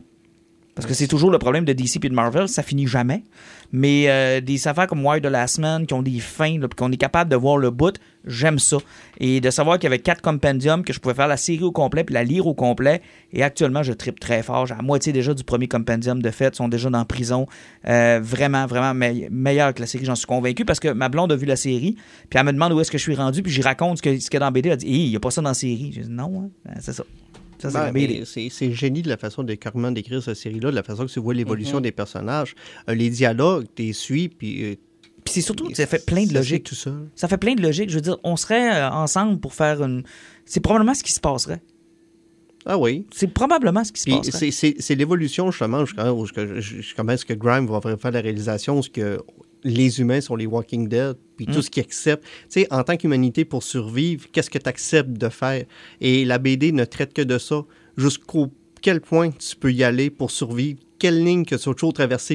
Parce que c'est toujours le problème de DC et de Marvel, ça finit jamais. Mais euh, des affaires comme Wire de Last Man qui ont des fins, qu'on est capable de voir le bout, j'aime ça. Et de savoir qu'il y avait quatre compendiums, que je pouvais faire la série au complet puis la lire au complet. Et actuellement, je tripe très fort. J'ai la moitié déjà du premier compendium de fait, sont déjà dans la prison. Euh, vraiment, vraiment me- meilleur que la série, j'en suis convaincu parce que ma blonde a vu la série, puis elle me demande où est-ce que je suis rendu, puis j'y raconte ce qu'il y a dans la BD. Elle dit, il n'y a pas ça dans la série. J'ai dit, non, hein, c'est ça. Ça, c'est Ben, c'est génie de la façon de carrément d'écrire cette série-là, de la façon que tu vois Mhm. l'évolution des personnages. Euh, les dialogues, tu suis, puis. euh, Puis c'est surtout, ça fait plein de ça logique. tout seul. Ça fait plein de logique. Je veux dire, on serait euh, ensemble pour faire une. C'est probablement ce qui se passerait. Ah oui. C'est probablement ce qui se passerait. c'est- l'évolution, justement, jusqu'à jusqu'à comment est-ce que Grime va faire la réalisation, ce que les humains sont les Walking Dead, puis Mm. tout ce qu'ils acceptent. Tu sais, en tant qu'humanité, pour survivre, qu'est-ce que tu acceptes de faire? Et la BD ne traite que de ça. Jusqu'au quel point tu peux y aller pour survivre, quelle ligne que tu vas toujours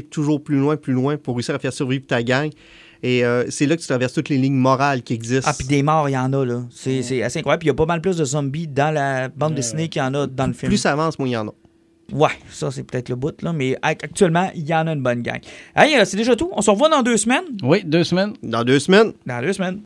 toujours plus loin, plus loin, pour réussir à faire survivre ta gang? Et euh, c'est là que tu traverses toutes les lignes morales qui existent. Ah, puis des morts, il y en a, là. C'est c'est assez incroyable. Puis il y a pas mal plus de zombies dans la bande dessinée qu'il y en a dans le film. Plus ça avance, moins il y en a. Ouais, ça, c'est peut-être le bout, là. Mais ac- actuellement, il y en a une bonne gang. Hey, euh, c'est déjà tout. On se revoit dans deux semaines. Oui, deux semaines. Dans deux semaines, Dans deux semaines.